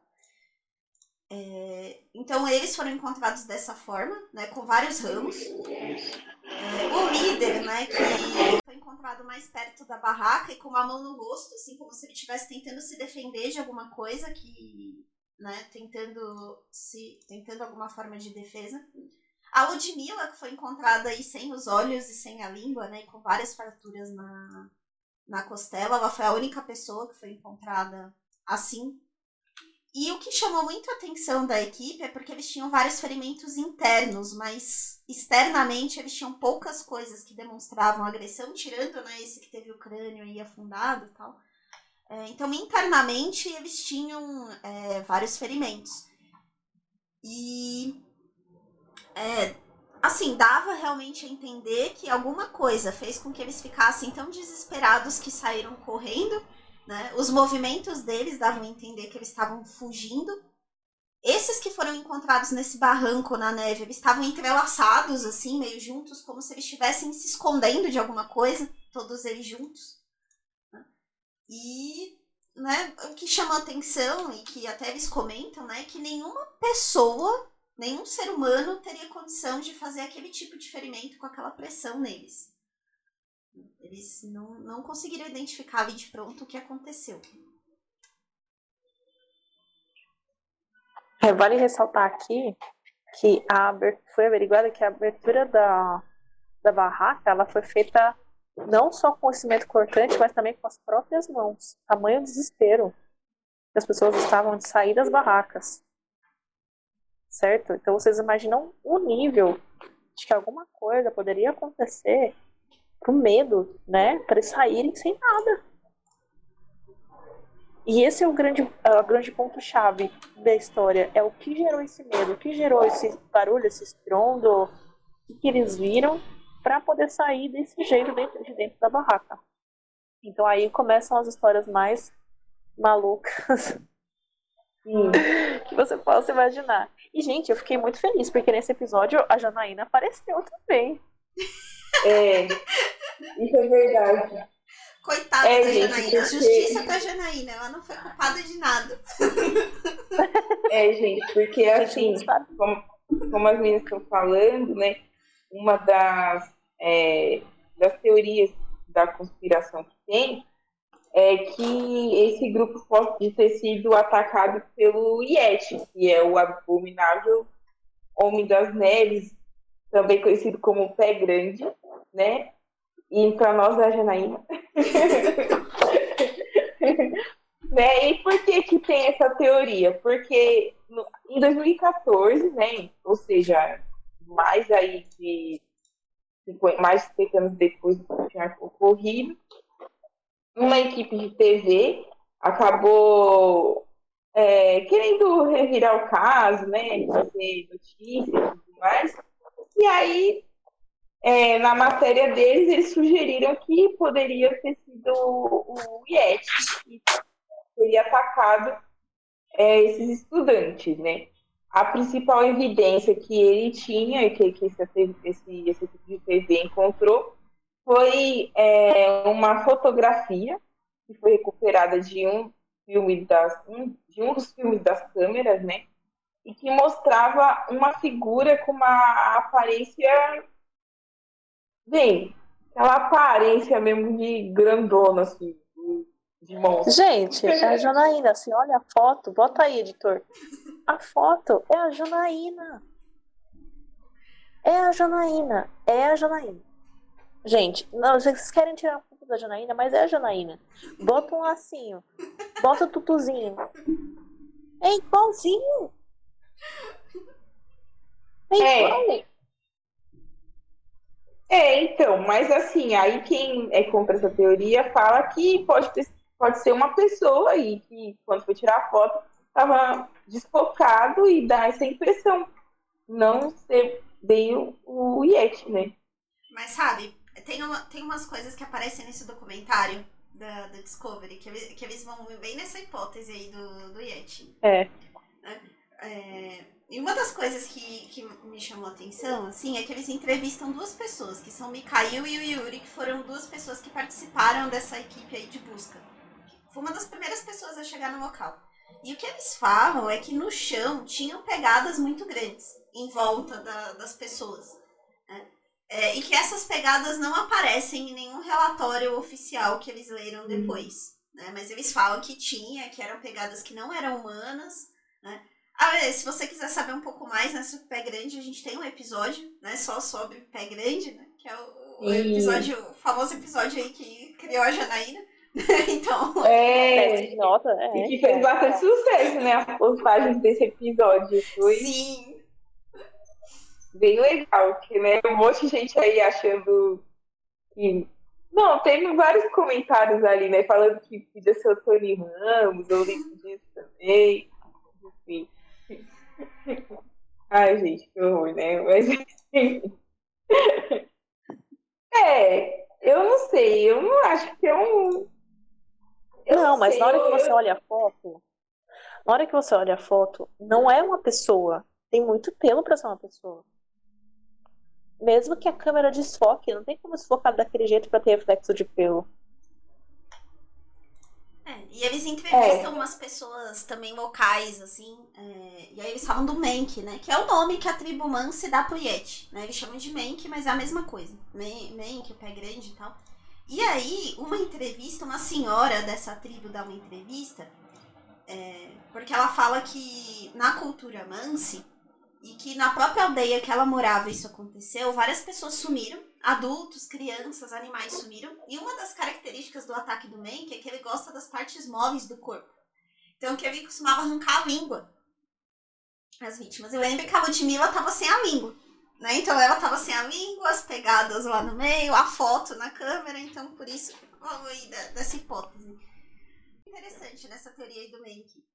É, então eles foram encontrados dessa forma, né, com vários ramos. É, o líder, né, que foi encontrado mais perto da barraca e com uma mão no rosto, assim como se ele estivesse tentando se defender de alguma coisa que, né, tentando se, tentando alguma forma de defesa. A Ludmilla, que foi encontrada aí sem os olhos e sem a língua, né, com várias fraturas na, na costela, ela foi a única pessoa que foi encontrada assim e o que chamou muito a atenção da equipe é porque eles tinham vários ferimentos internos, mas externamente eles tinham poucas coisas que demonstravam agressão, tirando né, esse que teve o crânio aí afundado e tal. É, então, internamente, eles tinham é, vários ferimentos. E, é, assim, dava realmente a entender que alguma coisa fez com que eles ficassem tão desesperados que saíram correndo né? Os movimentos deles davam a entender que eles estavam fugindo. Esses que foram encontrados nesse barranco na neve, eles estavam entrelaçados, assim, meio juntos, como se eles estivessem se escondendo de alguma coisa, todos eles juntos. Né? E né, o que chama atenção e que até eles comentam, né, é que nenhuma pessoa, nenhum ser humano teria condição de fazer aquele tipo de ferimento com aquela pressão neles. Eles não, não conseguiram identificar de pronto o que aconteceu. É, vale ressaltar aqui que a foi averiguada que a abertura da, da barraca ela foi feita não só com o cimento cortante, mas também com as próprias mãos. Tamanho desespero que as pessoas estavam de sair das barracas. Certo? Então vocês imaginam o nível de que alguma coisa poderia acontecer com medo, né? Para eles saírem sem nada. E esse é o grande, é o grande ponto-chave da história. É o que gerou esse medo, o que gerou esse barulho, esse estrondo, o que, que eles viram para poder sair desse jeito dentro de dentro da barraca. Então aí começam as histórias mais malucas *laughs* que você possa imaginar. E, gente, eu fiquei muito feliz, porque nesse episódio a Janaína apareceu também. *laughs* É, isso é verdade. Coitada é, da gente, Janaína. Porque... Justiça pra Janaína. Ela não foi culpada de nada. *laughs* É, gente, porque assim, como, como as meninas estão falando, né? Uma das, é, das teorias da conspiração que tem é que esse grupo pode ter sido atacado pelo Yeti, que é o abominável Homem das Neves, também conhecido como Pé Grande, né? E para nós da Janaína. *laughs* né? E por que que tem essa teoria? Porque no, em 2014, né? Ou seja, mais aí de mais de 50 anos depois do que tinha ocorrido, uma equipe de TV acabou é, querendo revirar o caso, né? Fazer notícias e tudo mais. E aí é, na matéria deles, eles sugeriram que poderia ter sido o Yeti que teria atacado é, esses estudantes, né? A principal evidência que ele tinha, que, que esse, esse, esse tipo de TV encontrou, foi é, uma fotografia que foi recuperada de um filme das, um, de um dos filmes das câmeras, né? E que mostrava uma figura com uma aparência Bem, aquela aparência mesmo de grandona, assim, de monstro. Gente, é a Janaína, assim, olha a foto, bota aí, editor. A foto é a Janaína. É a Janaína. É a Janaína. Gente, não, vocês querem tirar a foto da Janaína, mas é a Janaína. Bota um lacinho. Bota o tutuzinho. É igualzinho. É, é. igual. É. É, então, mas assim, aí quem é contra essa teoria fala que pode, ter, pode ser uma pessoa aí que, quando foi tirar a foto, estava desfocado e dá essa impressão. Não ser bem o, o Yeti, né? Mas sabe, tem, uma, tem umas coisas que aparecem nesse documentário da, da Discovery que, que eles vão bem nessa hipótese aí do, do Yeti. É. é, é e uma das coisas que, que me chamou a atenção, assim, é que eles entrevistam duas pessoas, que são o Mikhail e o Yuri, que foram duas pessoas que participaram dessa equipe aí de busca. Foi uma das primeiras pessoas a chegar no local. E o que eles falam é que no chão tinham pegadas muito grandes em volta da, das pessoas. Né? É, e que essas pegadas não aparecem em nenhum relatório oficial que eles leram depois. Né? Mas eles falam que tinha, que eram pegadas que não eram humanas, né? Ah, é, se você quiser saber um pouco mais né, sobre pé grande, a gente tem um episódio, né, só sobre pé grande, né, que é o, o episódio, o famoso episódio aí que criou a Janaína. *laughs* então. É, nota, é. E que fez bastante sucesso, né? As postagens desse episódio. Foi Sim. Bem legal, que né, um monte de gente aí achando que. Não, teve vários comentários ali, né? Falando que podia ser o Tony Ramos, ou o Link disso também. Enfim. *laughs* Ai, gente, que horror, né? Mas *laughs* É, eu não sei, eu não acho que é um. Eu não, mas sei, na hora eu... que você olha a foto, na hora que você olha a foto, não é uma pessoa. Tem muito pelo pra ser uma pessoa. Mesmo que a câmera desfoque, não tem como desfocar daquele jeito pra ter reflexo de pelo. É, e eles entrevistam é. umas pessoas também locais, assim, é, e aí eles falam do Menk, né? Que é o nome que a tribo Mansi dá pro Yeti, né? Eles chamam de Menk, mas é a mesma coisa. Menk, o pé grande e tal. E aí, uma entrevista, uma senhora dessa tribo dá uma entrevista, é, porque ela fala que na cultura Mansi, e que na própria aldeia que ela morava isso aconteceu, várias pessoas sumiram, adultos, crianças, animais sumiram. E uma das características do ataque do Mank é que ele gosta das partes móveis do corpo. Então que ele costumava arrancar a língua as vítimas. E lembra que a Ludmilla estava sem a língua. Né? Então ela estava sem a língua, as pegadas lá no meio, a foto na câmera, então por isso vamos aí dessa hipótese. Interessante nessa teoria aí do Mank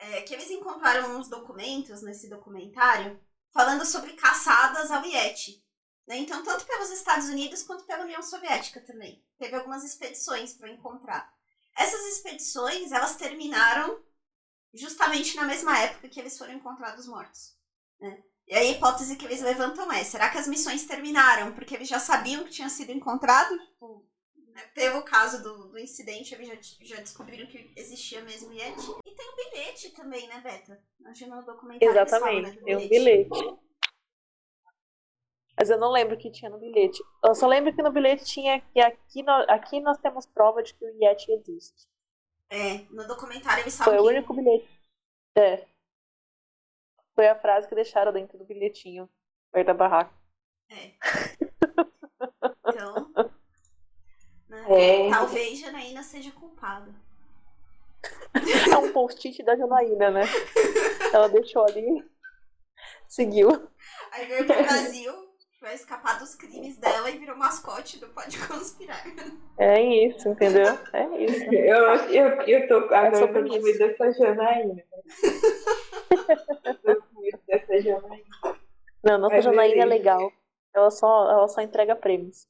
é, que eles encontraram uns documentos nesse documentário falando sobre caçadas ao Yeti. Né? Então, tanto pelos Estados Unidos quanto pela União Soviética também. Teve algumas expedições para encontrar. Essas expedições, elas terminaram justamente na mesma época que eles foram encontrados mortos. Né? E a hipótese que eles levantam é, será que as missões terminaram porque eles já sabiam que tinha sido encontrado? Né? Pelo caso do, do incidente, eles já, já descobriram que existia mesmo Yeti. E tem o bilhete também, né, Beta? Acho no documentário Exatamente, né, tem o bilhete. Mas eu não lembro o que tinha no bilhete. Eu só lembro que no bilhete tinha que aqui, no, aqui nós temos prova de que o Yeti existe. É, no documentário eles falam Foi o único bilhete. É. Foi a frase que deixaram dentro do bilhetinho, perto da barraca. É. *laughs* Então? É. Talvez Janaína seja culpada. É um post-it da Janaína, né? Ela deixou ali. Seguiu. Aí veio pro Brasil, vai escapar dos crimes dela e virou mascote do Pode Conspirar. É isso, entendeu? É isso. Eu, eu, eu tô agora é com medo dessa Janaína. tô com medo dessa Janaína. Não, nossa Janaína é legal. Ela só, ela só entrega prêmios.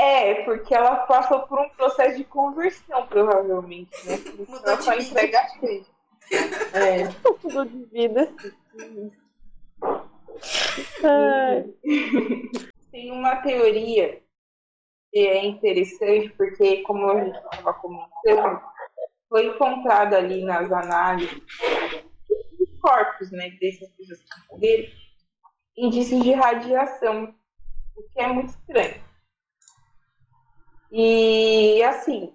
É, porque ela passou por um processo de conversão, provavelmente, né? *laughs* Mudou ela só entrega cheio. É. Mudou de vida. *laughs* Tem uma teoria que é interessante, porque, como a gente estava comentando, foi encontrado ali nas análises dos corpos, né, dessas pessoas que morreram, indícios de radiação, o que é muito estranho. E, assim,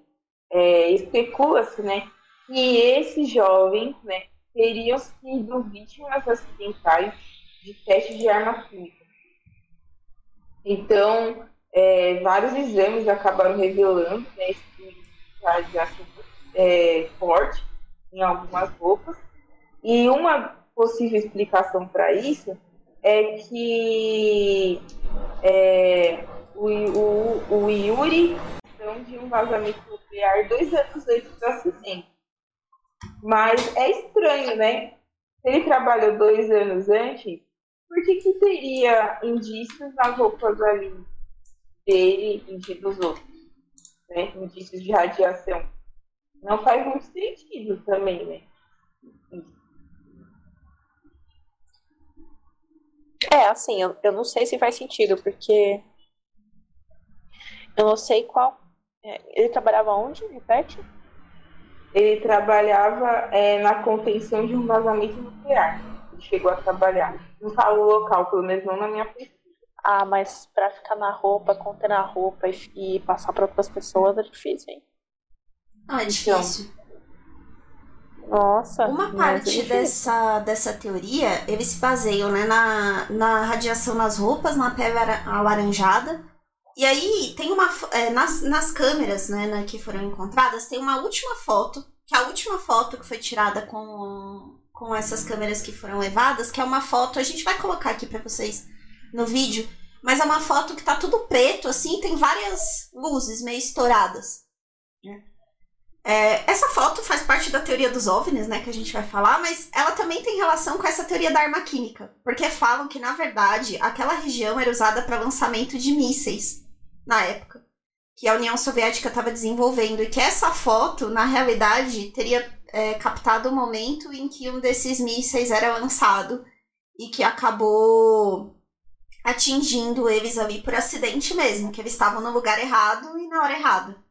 é, especula-se, né, que esses jovens, né, teriam sido vítimas acidentais de testes de arma química. Então, é, vários exames acabaram revelando né, esse radiação é, forte em algumas roupas. E uma possível explicação para isso é que é, o, o, o Yuri então, de um vazamento nuclear dois anos antes do acidente. Mas é estranho, né? Se ele trabalhou dois anos antes, por que, que teria indícios nas roupas ali dele e dos outros? Né? Indícios de radiação. Não faz muito sentido também, né? É, assim, eu, eu não sei se faz sentido, porque eu não sei qual. É, ele trabalhava onde? Repete? Ele trabalhava é, na contenção de um vazamento nuclear. Ele chegou a trabalhar. Não falo o local, pelo menos não na minha pesquisa. Ah, mas pra ficar na roupa, conter na roupa e, e passar para outras pessoas é difícil, hein? Ah, é difícil. Nossa. Uma parte é dessa, dessa teoria, eles se baseiam né, na, na radiação nas roupas, na pele alaranjada e aí tem uma. É, nas, nas câmeras né, né, que foram encontradas, tem uma última foto, que é a última foto que foi tirada com, com essas câmeras que foram levadas, que é uma foto, a gente vai colocar aqui para vocês no vídeo, mas é uma foto que tá tudo preto, assim, tem várias luzes meio estouradas. Né? É, essa foto faz parte da teoria dos OVNIs, né, que a gente vai falar, mas ela também tem relação com essa teoria da arma química, porque falam que, na verdade, aquela região era usada para lançamento de mísseis na época, que a União Soviética estava desenvolvendo, e que essa foto, na realidade, teria é, captado o momento em que um desses mísseis era lançado e que acabou atingindo eles ali por acidente mesmo, que eles estavam no lugar errado e na hora errada.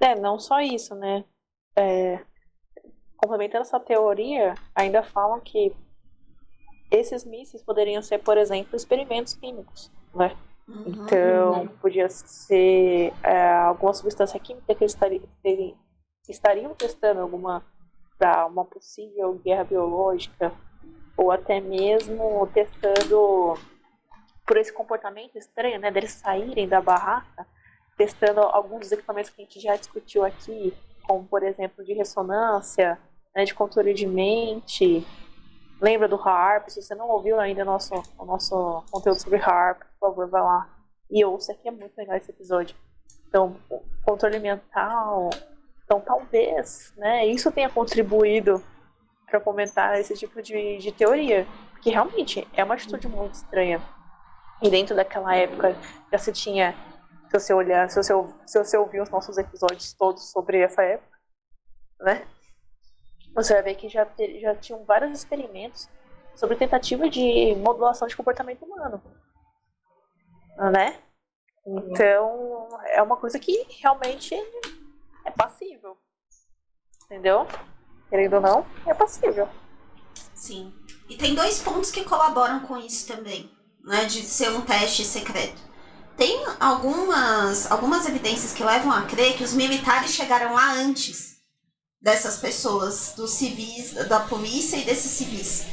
É, não só isso, né? É, complementando essa teoria, ainda falam que esses mísseis poderiam ser, por exemplo, experimentos químicos, né? Uhum. Então, podia ser é, alguma substância química que eles estariam, estariam testando alguma para uma possível guerra biológica ou até mesmo testando por esse comportamento estranho, né, deles saírem da barraca, testando alguns dos equipamentos que a gente já discutiu aqui, como por exemplo de ressonância, né, de controle de mente. Lembra do HARP? Se você não ouviu ainda o nosso, o nosso conteúdo sobre HARP, por favor, vá lá e ouça, que é muito legal esse episódio. Então, controle mental. Então, talvez, né, isso tenha contribuído para comentar esse tipo de, de teoria. Porque realmente é uma atitude muito estranha. E dentro daquela época já se tinha, se você olhar, se você, se você ouvir os nossos episódios todos sobre essa época, né? Você vai ver que já, já tinham vários experimentos sobre tentativa de modulação de comportamento humano. Né? Então, é uma coisa que realmente é passível. Entendeu? Querendo ou não, é passível. Sim. E tem dois pontos que colaboram com isso também, né? De ser um teste secreto. Tem algumas, algumas evidências que levam a crer que os militares chegaram lá antes dessas pessoas, dos civis, da polícia e desses civis.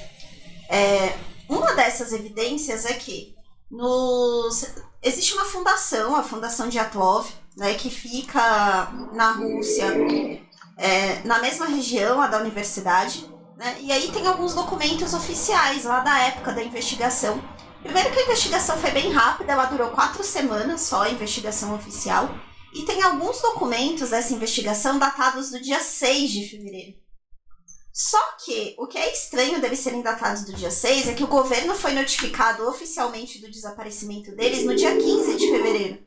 É, uma dessas evidências é que nos, existe uma fundação, a Fundação de Atlov, né, que fica na Rússia, é, na mesma região, a da universidade, né, e aí tem alguns documentos oficiais lá da época da investigação. Primeiro que a investigação foi bem rápida, ela durou quatro semanas só, a investigação oficial. E tem alguns documentos dessa investigação datados do dia 6 de fevereiro. Só que o que é estranho deles serem datados do dia 6 é que o governo foi notificado oficialmente do desaparecimento deles no dia 15 de fevereiro.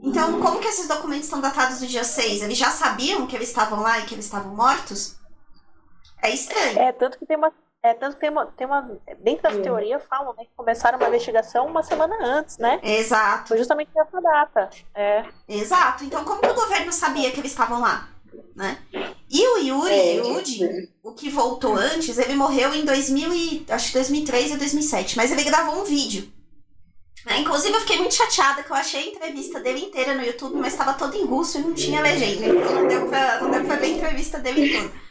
Então, como que esses documentos estão datados do dia 6? Eles já sabiam que eles estavam lá e que eles estavam mortos? É estranho. É, tanto que tem uma é, tanto tem uma, tem uma. Dentro das teorias falam né, que começaram uma investigação uma semana antes, né? Exato. Foi justamente nessa data. É. Exato. Então, como que o governo sabia que eles estavam lá? Né? E o Yuri é, Yudi, o que voltou antes, ele morreu em 2000 e, acho que 2003 e 2007, mas ele gravou um vídeo. Né? Inclusive, eu fiquei muito chateada que eu achei a entrevista dele inteira no YouTube, mas estava toda em russo e não tinha legenda. Então não deu pra, não deu pra ver a entrevista dele toda.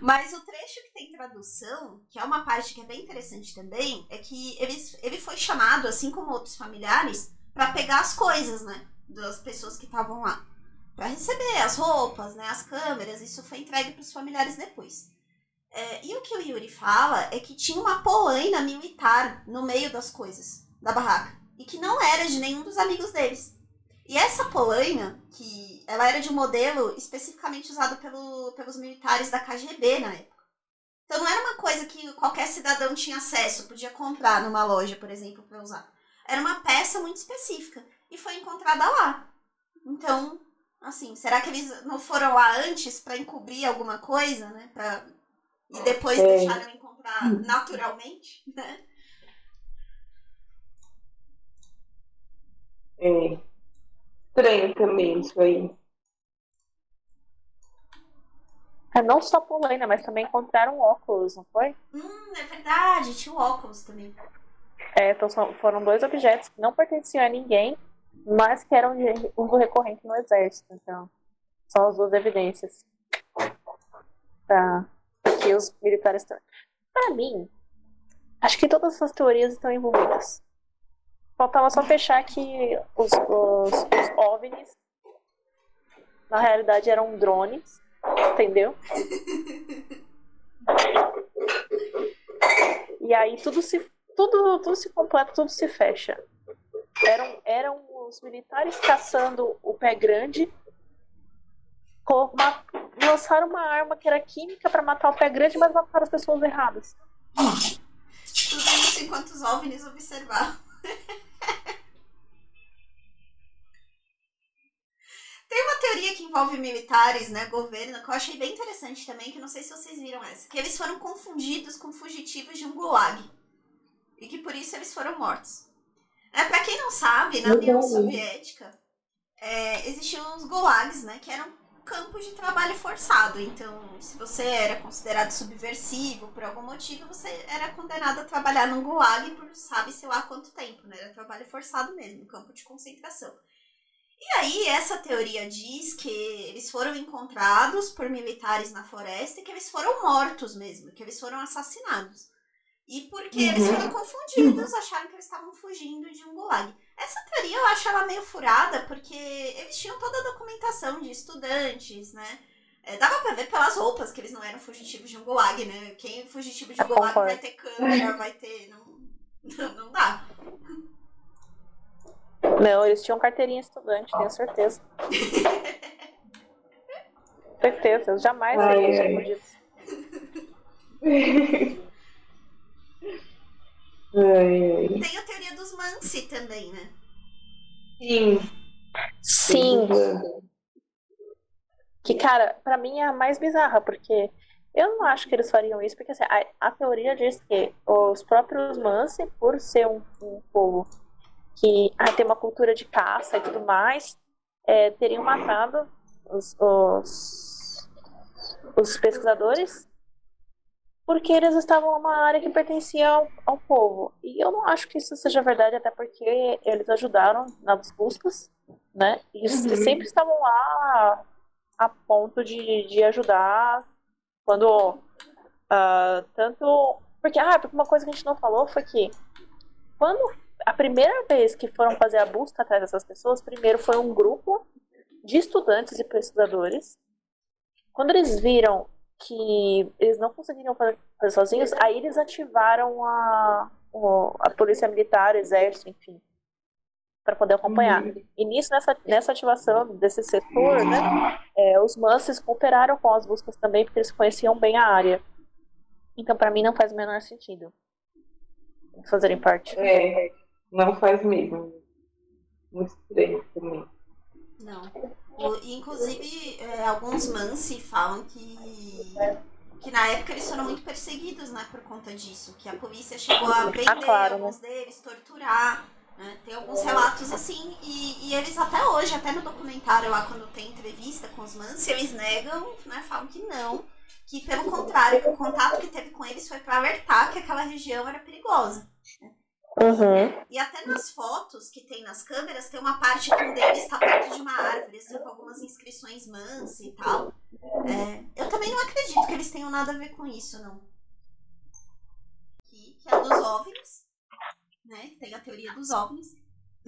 Mas o trecho que tem tradução, que é uma parte que é bem interessante também, é que ele, ele foi chamado, assim como outros familiares, para pegar as coisas, né? Das pessoas que estavam lá. para receber as roupas, né? As câmeras, isso foi entregue para os familiares depois. É, e o que o Yuri fala é que tinha uma polaina militar no meio das coisas, da barraca. E que não era de nenhum dos amigos deles. E essa polaina, que ela era de um modelo especificamente usado pelo, pelos militares da KGB na época. Então não era uma coisa que qualquer cidadão tinha acesso, podia comprar numa loja, por exemplo, para usar. Era uma peça muito específica e foi encontrada lá. Então, assim, será que eles não foram lá antes para encobrir alguma coisa, né? Pra... E depois é. deixaram encontrar naturalmente, né? É estranho também isso aí. É, não só polaina, mas também encontraram óculos, não foi? Hum, é verdade, tinha o óculos também. É, então foram dois objetos que não pertenciam a ninguém, mas que eram de uso recorrente no exército. Então, são as duas evidências. Tá. Que os militares estão. Para mim, acho que todas essas teorias estão envolvidas. Faltava só fechar que os, os, os OVNIs na realidade eram drones, entendeu? E aí tudo se tudo, tudo se completa, tudo se fecha. Eram, eram os militares caçando o pé grande, uma, lançaram uma arma que era química para matar o pé grande, mas mataram as pessoas erradas. Tudo isso enquanto os OVNIs observavam. *laughs* Tem uma teoria que envolve militares, né, governo, que eu achei bem interessante também, que não sei se vocês viram essa, que eles foram confundidos com fugitivos de um gulag. E que por isso eles foram mortos. É, para quem não sabe, na União Soviética, é, existiam os gulags, né? Que eram campos de trabalho forçado. Então, se você era considerado subversivo por algum motivo, você era condenado a trabalhar num gulag por sabe-se lá quanto tempo, né? Era trabalho forçado mesmo, campo de concentração. E aí, essa teoria diz que eles foram encontrados por militares na floresta e que eles foram mortos mesmo, que eles foram assassinados. E porque uhum. eles foram confundidos, acharam que eles estavam fugindo de um gulag. Essa teoria eu acho ela meio furada, porque eles tinham toda a documentação de estudantes, né? É, dava pra ver pelas roupas que eles não eram fugitivos de um gulag, né? Quem é fugitivo de um gulag vai ter câmera, vai ter. Não, *laughs* não, não dá. Não, eles tinham carteirinha estudante, tenho certeza. *laughs* certeza, eu jamais ai, disso. *laughs* Ai, Tem a teoria dos Mansi também, né? Sim. Sim. Que, cara, pra mim é a mais bizarra, porque eu não acho que eles fariam isso, porque assim, a, a, teoria diz que os próprios Mansi, por ser um, um povo que ah, tem uma cultura de caça e tudo mais, é, teriam matado os, os, os pesquisadores porque eles estavam numa área que pertencia ao, ao, povo. E eu não acho que isso seja verdade, até porque eles ajudaram nas buscas, né? E uhum. sempre estavam lá a ponto de, de ajudar quando. Uh, tanto. Porque, ah, porque uma coisa que a gente não falou foi que quando a primeira vez que foram fazer a busca atrás dessas pessoas, primeiro foi um grupo de estudantes e pesquisadores. Quando eles viram que eles não conseguiriam fazer sozinhos, aí eles ativaram a, a polícia militar, o exército, enfim, para poder acompanhar. Uhum. E nisso, nessa, nessa ativação desse setor, né, é, os Manses cooperaram com as buscas também, porque eles conheciam bem a área. Então, para mim, não faz o menor sentido fazerem parte. É, não faz mesmo. Muito estranho também. Não. Inclusive, é, alguns Mansi falam que, que na época eles foram muito perseguidos, né, por conta disso. Que a polícia chegou a prender ah, claro, né? alguns né? deles, torturar. Né? Tem alguns relatos assim, e, e, eles até hoje, até no documentário lá, quando tem entrevista com os Mansi, eles negam, né, falam que não. Que pelo contrário, que o contato que teve com eles foi para alertar que aquela região era perigosa. Né? Uhum. E até nas fotos que tem nas câmeras, tem uma parte que um deles está perto de uma árvore, assim, com algumas inscrições mansas e tal. É, eu também não acredito que eles tenham nada a ver com isso, não. Que, que é dos OVNIs, né? Tem a teoria dos OVNIs.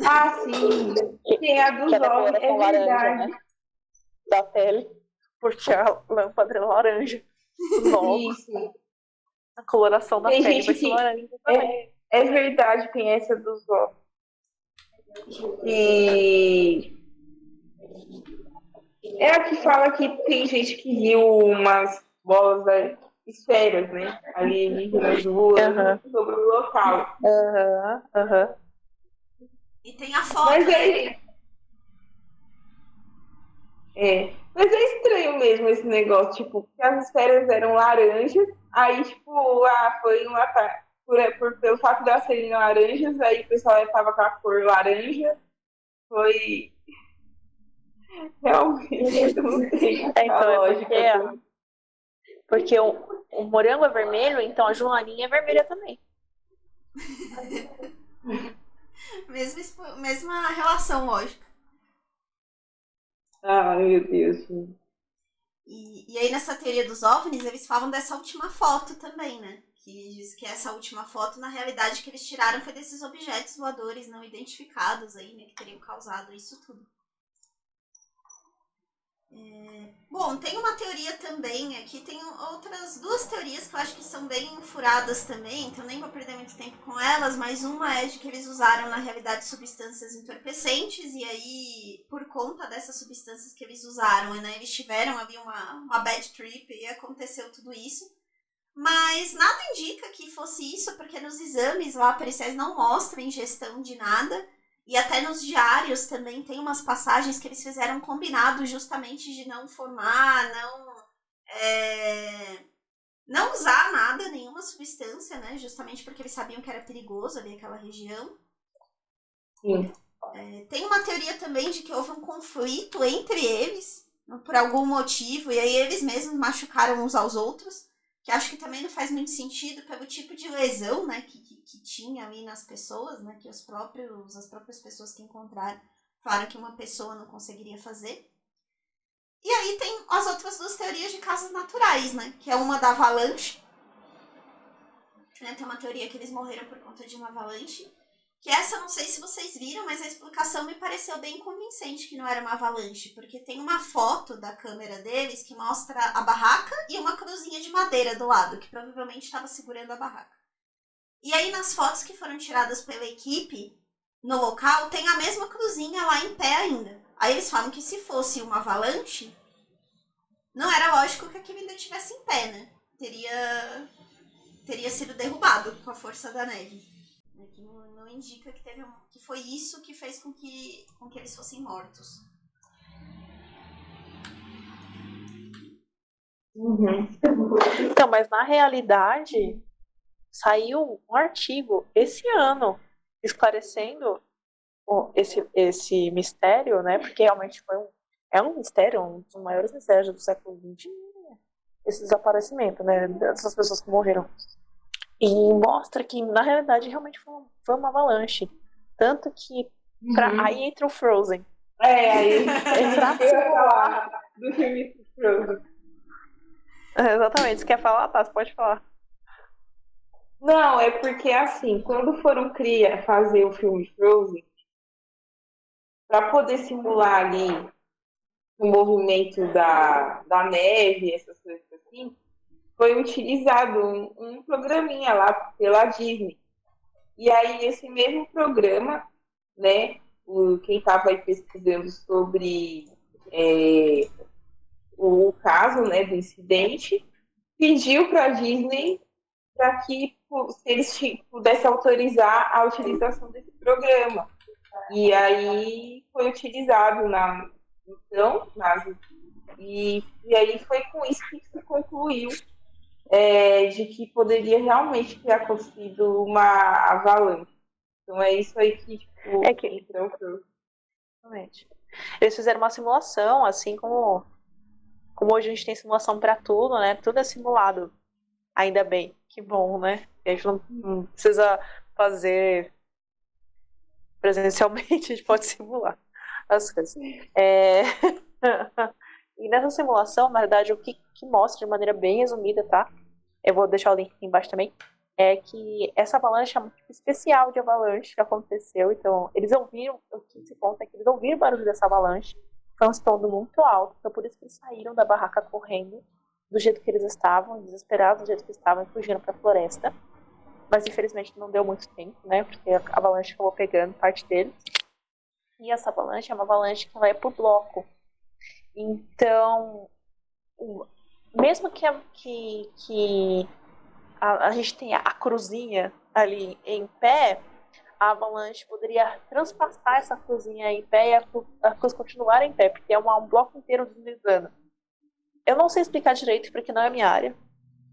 Ah, sim. Tem a dos OVNIs, é verdade. Laranja, né? Da pele, porque a lâmpada é laranja. *laughs* Isso. A coloração da tem pele vai ser laranja também. É é verdade, tem essa dos ó. E é a que fala que tem gente que viu umas bolas da esferas, né? Ali nas ruas, uhum. sobre o local. Aham, uhum, aham. Uhum. E tem a foto. Mas é... é. Mas é estranho mesmo esse negócio, tipo, que as esferas eram laranjas, aí, tipo, ah, foi um ataque por, por, pelo fato de elas serem laranjas, aí o pessoal estava com a cor laranja. Foi. *laughs* Realmente, não tem é, então, é lógica. Porque, é, porque o, o morango é vermelho, então a joaninha é vermelha também. *laughs* Mesma, mesma relação lógica. Ah, meu Deus. E, e aí nessa teoria dos OVNIs, eles falam dessa última foto também, né? Que diz que essa última foto, na realidade, que eles tiraram foi desses objetos voadores não identificados aí, né, que teriam causado isso tudo. É... Bom, tem uma teoria também aqui, tem outras duas teorias que eu acho que são bem furadas também, então nem vou perder muito tempo com elas, mas uma é de que eles usaram na realidade substâncias entorpecentes e aí, por conta dessas substâncias que eles usaram, né, eles tiveram ali uma, uma bad trip e aconteceu tudo isso. Mas nada indica que fosse isso, porque nos exames lá periciais não mostram ingestão de nada. E até nos diários também tem umas passagens que eles fizeram combinado justamente de não formar, não. É, não usar nada, nenhuma substância, né? Justamente porque eles sabiam que era perigoso ali aquela região. Sim. É, tem uma teoria também de que houve um conflito entre eles, por algum motivo, e aí eles mesmos machucaram uns aos outros, que acho que também não faz muito sentido pelo tipo de lesão, né, que, que, que tinha ali nas pessoas, né, que os próprios, as próprias pessoas que encontraram falaram que uma pessoa não conseguiria fazer. E aí tem as outras duas teorias de causas naturais, né, que é uma da avalanche, né, tem uma teoria que eles morreram por conta de uma avalanche, que essa não sei se vocês viram, mas a explicação me pareceu bem convincente que não era uma avalanche, porque tem uma foto da câmera deles que mostra a barraca e uma cruzinha de madeira do lado, que provavelmente estava segurando a barraca. E aí nas fotos que foram tiradas pela equipe no local, tem a mesma cruzinha lá em pé ainda. Aí eles falam que se fosse uma avalanche, não era lógico que aquilo ainda estivesse em pé, né? Teria teria sido derrubado com a força da neve. Que não, não indica que, teve um, que foi isso que fez com que, com que eles fossem mortos. Uhum. Então, mas na realidade, saiu um artigo esse ano esclarecendo esse, esse mistério, né? Porque realmente foi um, é um mistério, um dos maiores mistérios do século XX, esse desaparecimento, né? Dessas pessoas que morreram. E mostra que, na realidade, realmente foi, foi uma avalanche. Tanto que. Pra, uhum. Aí entra o Frozen. É, aí entra *laughs* simular do filme Frozen. É, exatamente. Você quer falar, tá? Você pode falar. Não, é porque assim, quando foram criar, fazer o filme Frozen, para poder simular ali o movimento da, da neve, essas coisas assim, foi utilizado um, um programinha lá pela Disney. E aí, nesse mesmo programa, né, quem estava pesquisando sobre é, o caso né, do incidente, pediu para a Disney para que se eles pudessem autorizar a utilização desse programa. E aí foi utilizado na então, na, e, e aí foi com isso que se concluiu é, de que poderia realmente ter acontecido uma avalanche. Então é isso aí que, tipo, é que... entrou. Exatamente. Eles fizeram uma simulação, assim como, como hoje a gente tem simulação para tudo, né? Tudo é simulado. Ainda bem, que bom, né? A gente não, não precisa fazer presencialmente, *laughs* a gente pode simular as coisas. É... *laughs* e nessa simulação, na verdade, o que, que mostra de maneira bem resumida, tá? Eu vou deixar o link aqui embaixo também, é que essa avalanche é um tipo especial de avalanche que aconteceu. Então, eles ouviram, o que se conta é que eles ouviram o barulho dessa avalanche, foi um estrondo muito alto, então por isso que eles saíram da barraca correndo, do jeito que eles estavam, desesperados do jeito que estavam, e fugiram para a floresta. Mas infelizmente não deu muito tempo, né? Porque a avalanche acabou pegando parte deles. E essa avalanche é uma avalanche que vai por bloco. Então, mesmo que, que, que a, a, gente tenha a cruzinha ali em pé, a avalanche poderia transpassar essa cruzinha em pé e a, a cruz continuar em pé, porque é uma, um bloco inteiro deslizando. Eu não sei explicar direito porque não é minha área.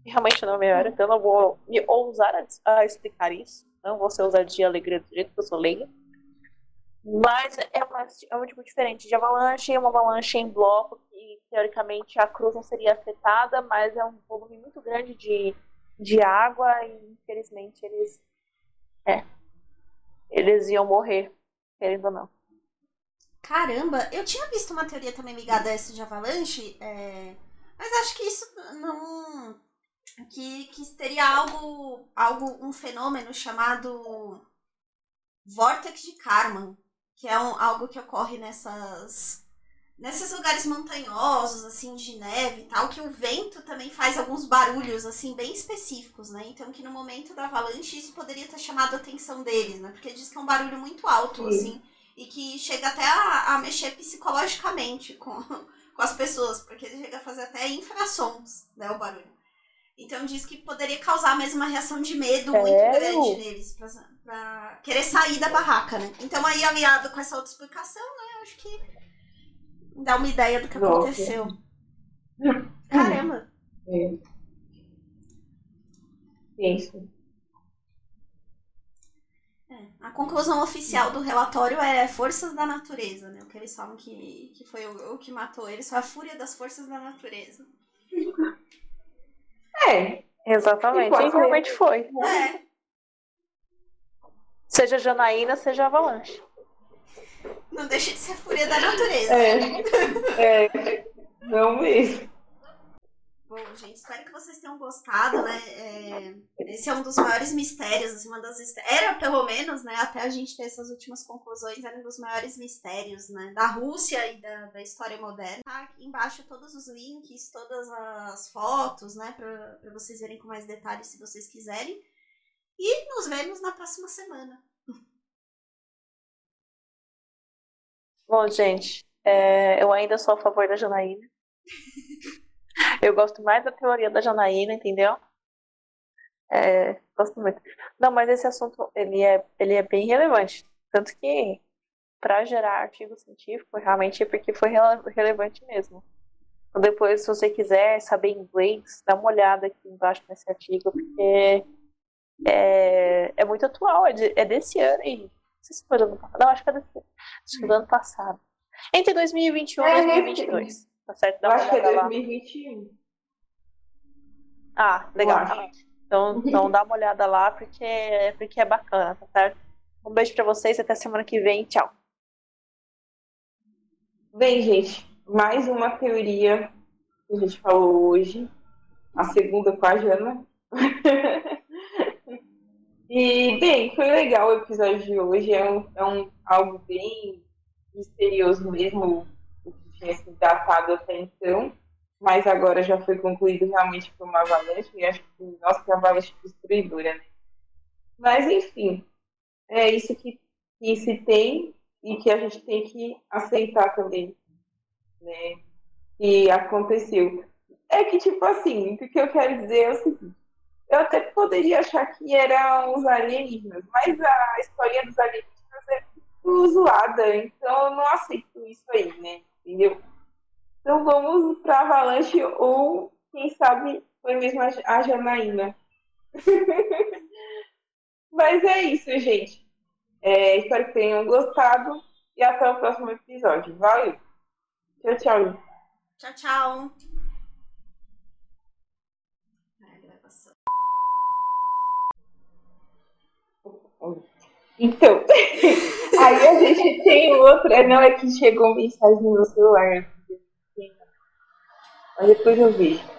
Realmente não é minha área, então eu não vou me ousar a, a explicar isso. Não vou ser ousadia alegria do jeito que eu sou leiga. Mas é, uma, é um tipo diferente de avalanche, é uma avalanche em bloco, que teoricamente a cruz não seria afetada, mas é um volume muito grande de, de água e infelizmente eles. É. Eles iam morrer, querendo ou não. Caramba, eu tinha visto uma teoria também ligada a essa de avalanche, é... mas acho que isso não. Que, que teria algo, algo, um fenômeno chamado Vortex de Karman, que é um, algo que ocorre nessas nesses lugares montanhosos, assim, de neve e tal, que o vento também faz alguns barulhos, assim, bem específicos, né? Então, que no momento da avalanche isso poderia ter chamado a atenção deles, né? Porque diz que é um barulho muito alto, Sim. assim, e que chega até a, a mexer psicologicamente com, *laughs* com as pessoas, porque ele chega a fazer até infrações, né, o barulho. Então, diz que poderia causar mesmo uma reação de medo muito grande neles, pra, pra querer sair da barraca, né? Então aí aliado com essa outra explicação, né? Acho que dá uma ideia do que Nossa. aconteceu. Caramba! *laughs* É. Isso. É, É, a conclusão oficial do relatório é forças da natureza, né? O que eles falam que, que foi o, o que matou eles foi a fúria das forças da natureza. *laughs* É, Exatamente. E realmente foi. É, Seja Janaína, seja Avalanche. Não deixa de ser a fúria da natureza. é, *laughs* é, não mesmo. Bom, gente, espero que vocês tenham gostado, né? É, esse é um dos maiores mistérios, assim, uma das era pelo menos, né? Até a gente ter essas últimas conclusões, era um dos maiores mistérios, né? Da Rússia e da, da história moderna. Tá aqui embaixo todos os links, todas as fotos, né? Pra vocês verem com mais detalhes se vocês quiserem. E nos vemos na próxima semana. Bom, gente, é, eu ainda sou a favor da Janaína. *laughs* Eu gosto mais da teoria da Janaína, entendeu? É, gosto muito. Não, mas esse assunto ele é, ele é bem relevante. Tanto que, para gerar artigo científico, realmente é porque foi rele- relevante mesmo. Então, depois, se você quiser saber inglês, dá uma olhada aqui embaixo nesse artigo, porque é, é muito atual, é, de- é desse ano aí. Não sei se foi do ano passado. Não, acho que é desse acho que é do ano passado. Entre 2021 e É, 2022. Tá certo? Dá acho que é olhada lá. 2021. Ah, legal. Então, *laughs* então dá uma olhada lá porque, porque é bacana, tá certo? Um beijo pra vocês, até semana que vem. Tchau. Bem, gente, mais uma teoria que a gente falou hoje. A segunda com a Jana. *laughs* e, bem, foi legal o episódio de hoje. É, um, é um, algo bem misterioso mesmo, o que tinha sido datado até então. Mas agora já foi concluído realmente por uma avalanche. E acho que, nossa, que avalanche destruidora, né? Mas, enfim, é isso que, que se tem e que a gente tem que aceitar também, né? Que aconteceu. É que, tipo assim, o que eu quero dizer é o seguinte: eu até poderia achar que eram os alienígenas, mas a história dos alienígenas é muito zoada, então eu não aceito isso aí, né? Entendeu? Então vamos pra Avalanche ou, quem sabe, foi mesmo a Janaína. *laughs* mas é isso, gente. É, espero que tenham gostado e até o próximo episódio. Valeu! Tchau, tchau. Tchau, tchau. É, gravação. Então, *laughs* aí a gente tem outra. Não, é que chegou mensagem no meu celular. Mas depois eu vejo.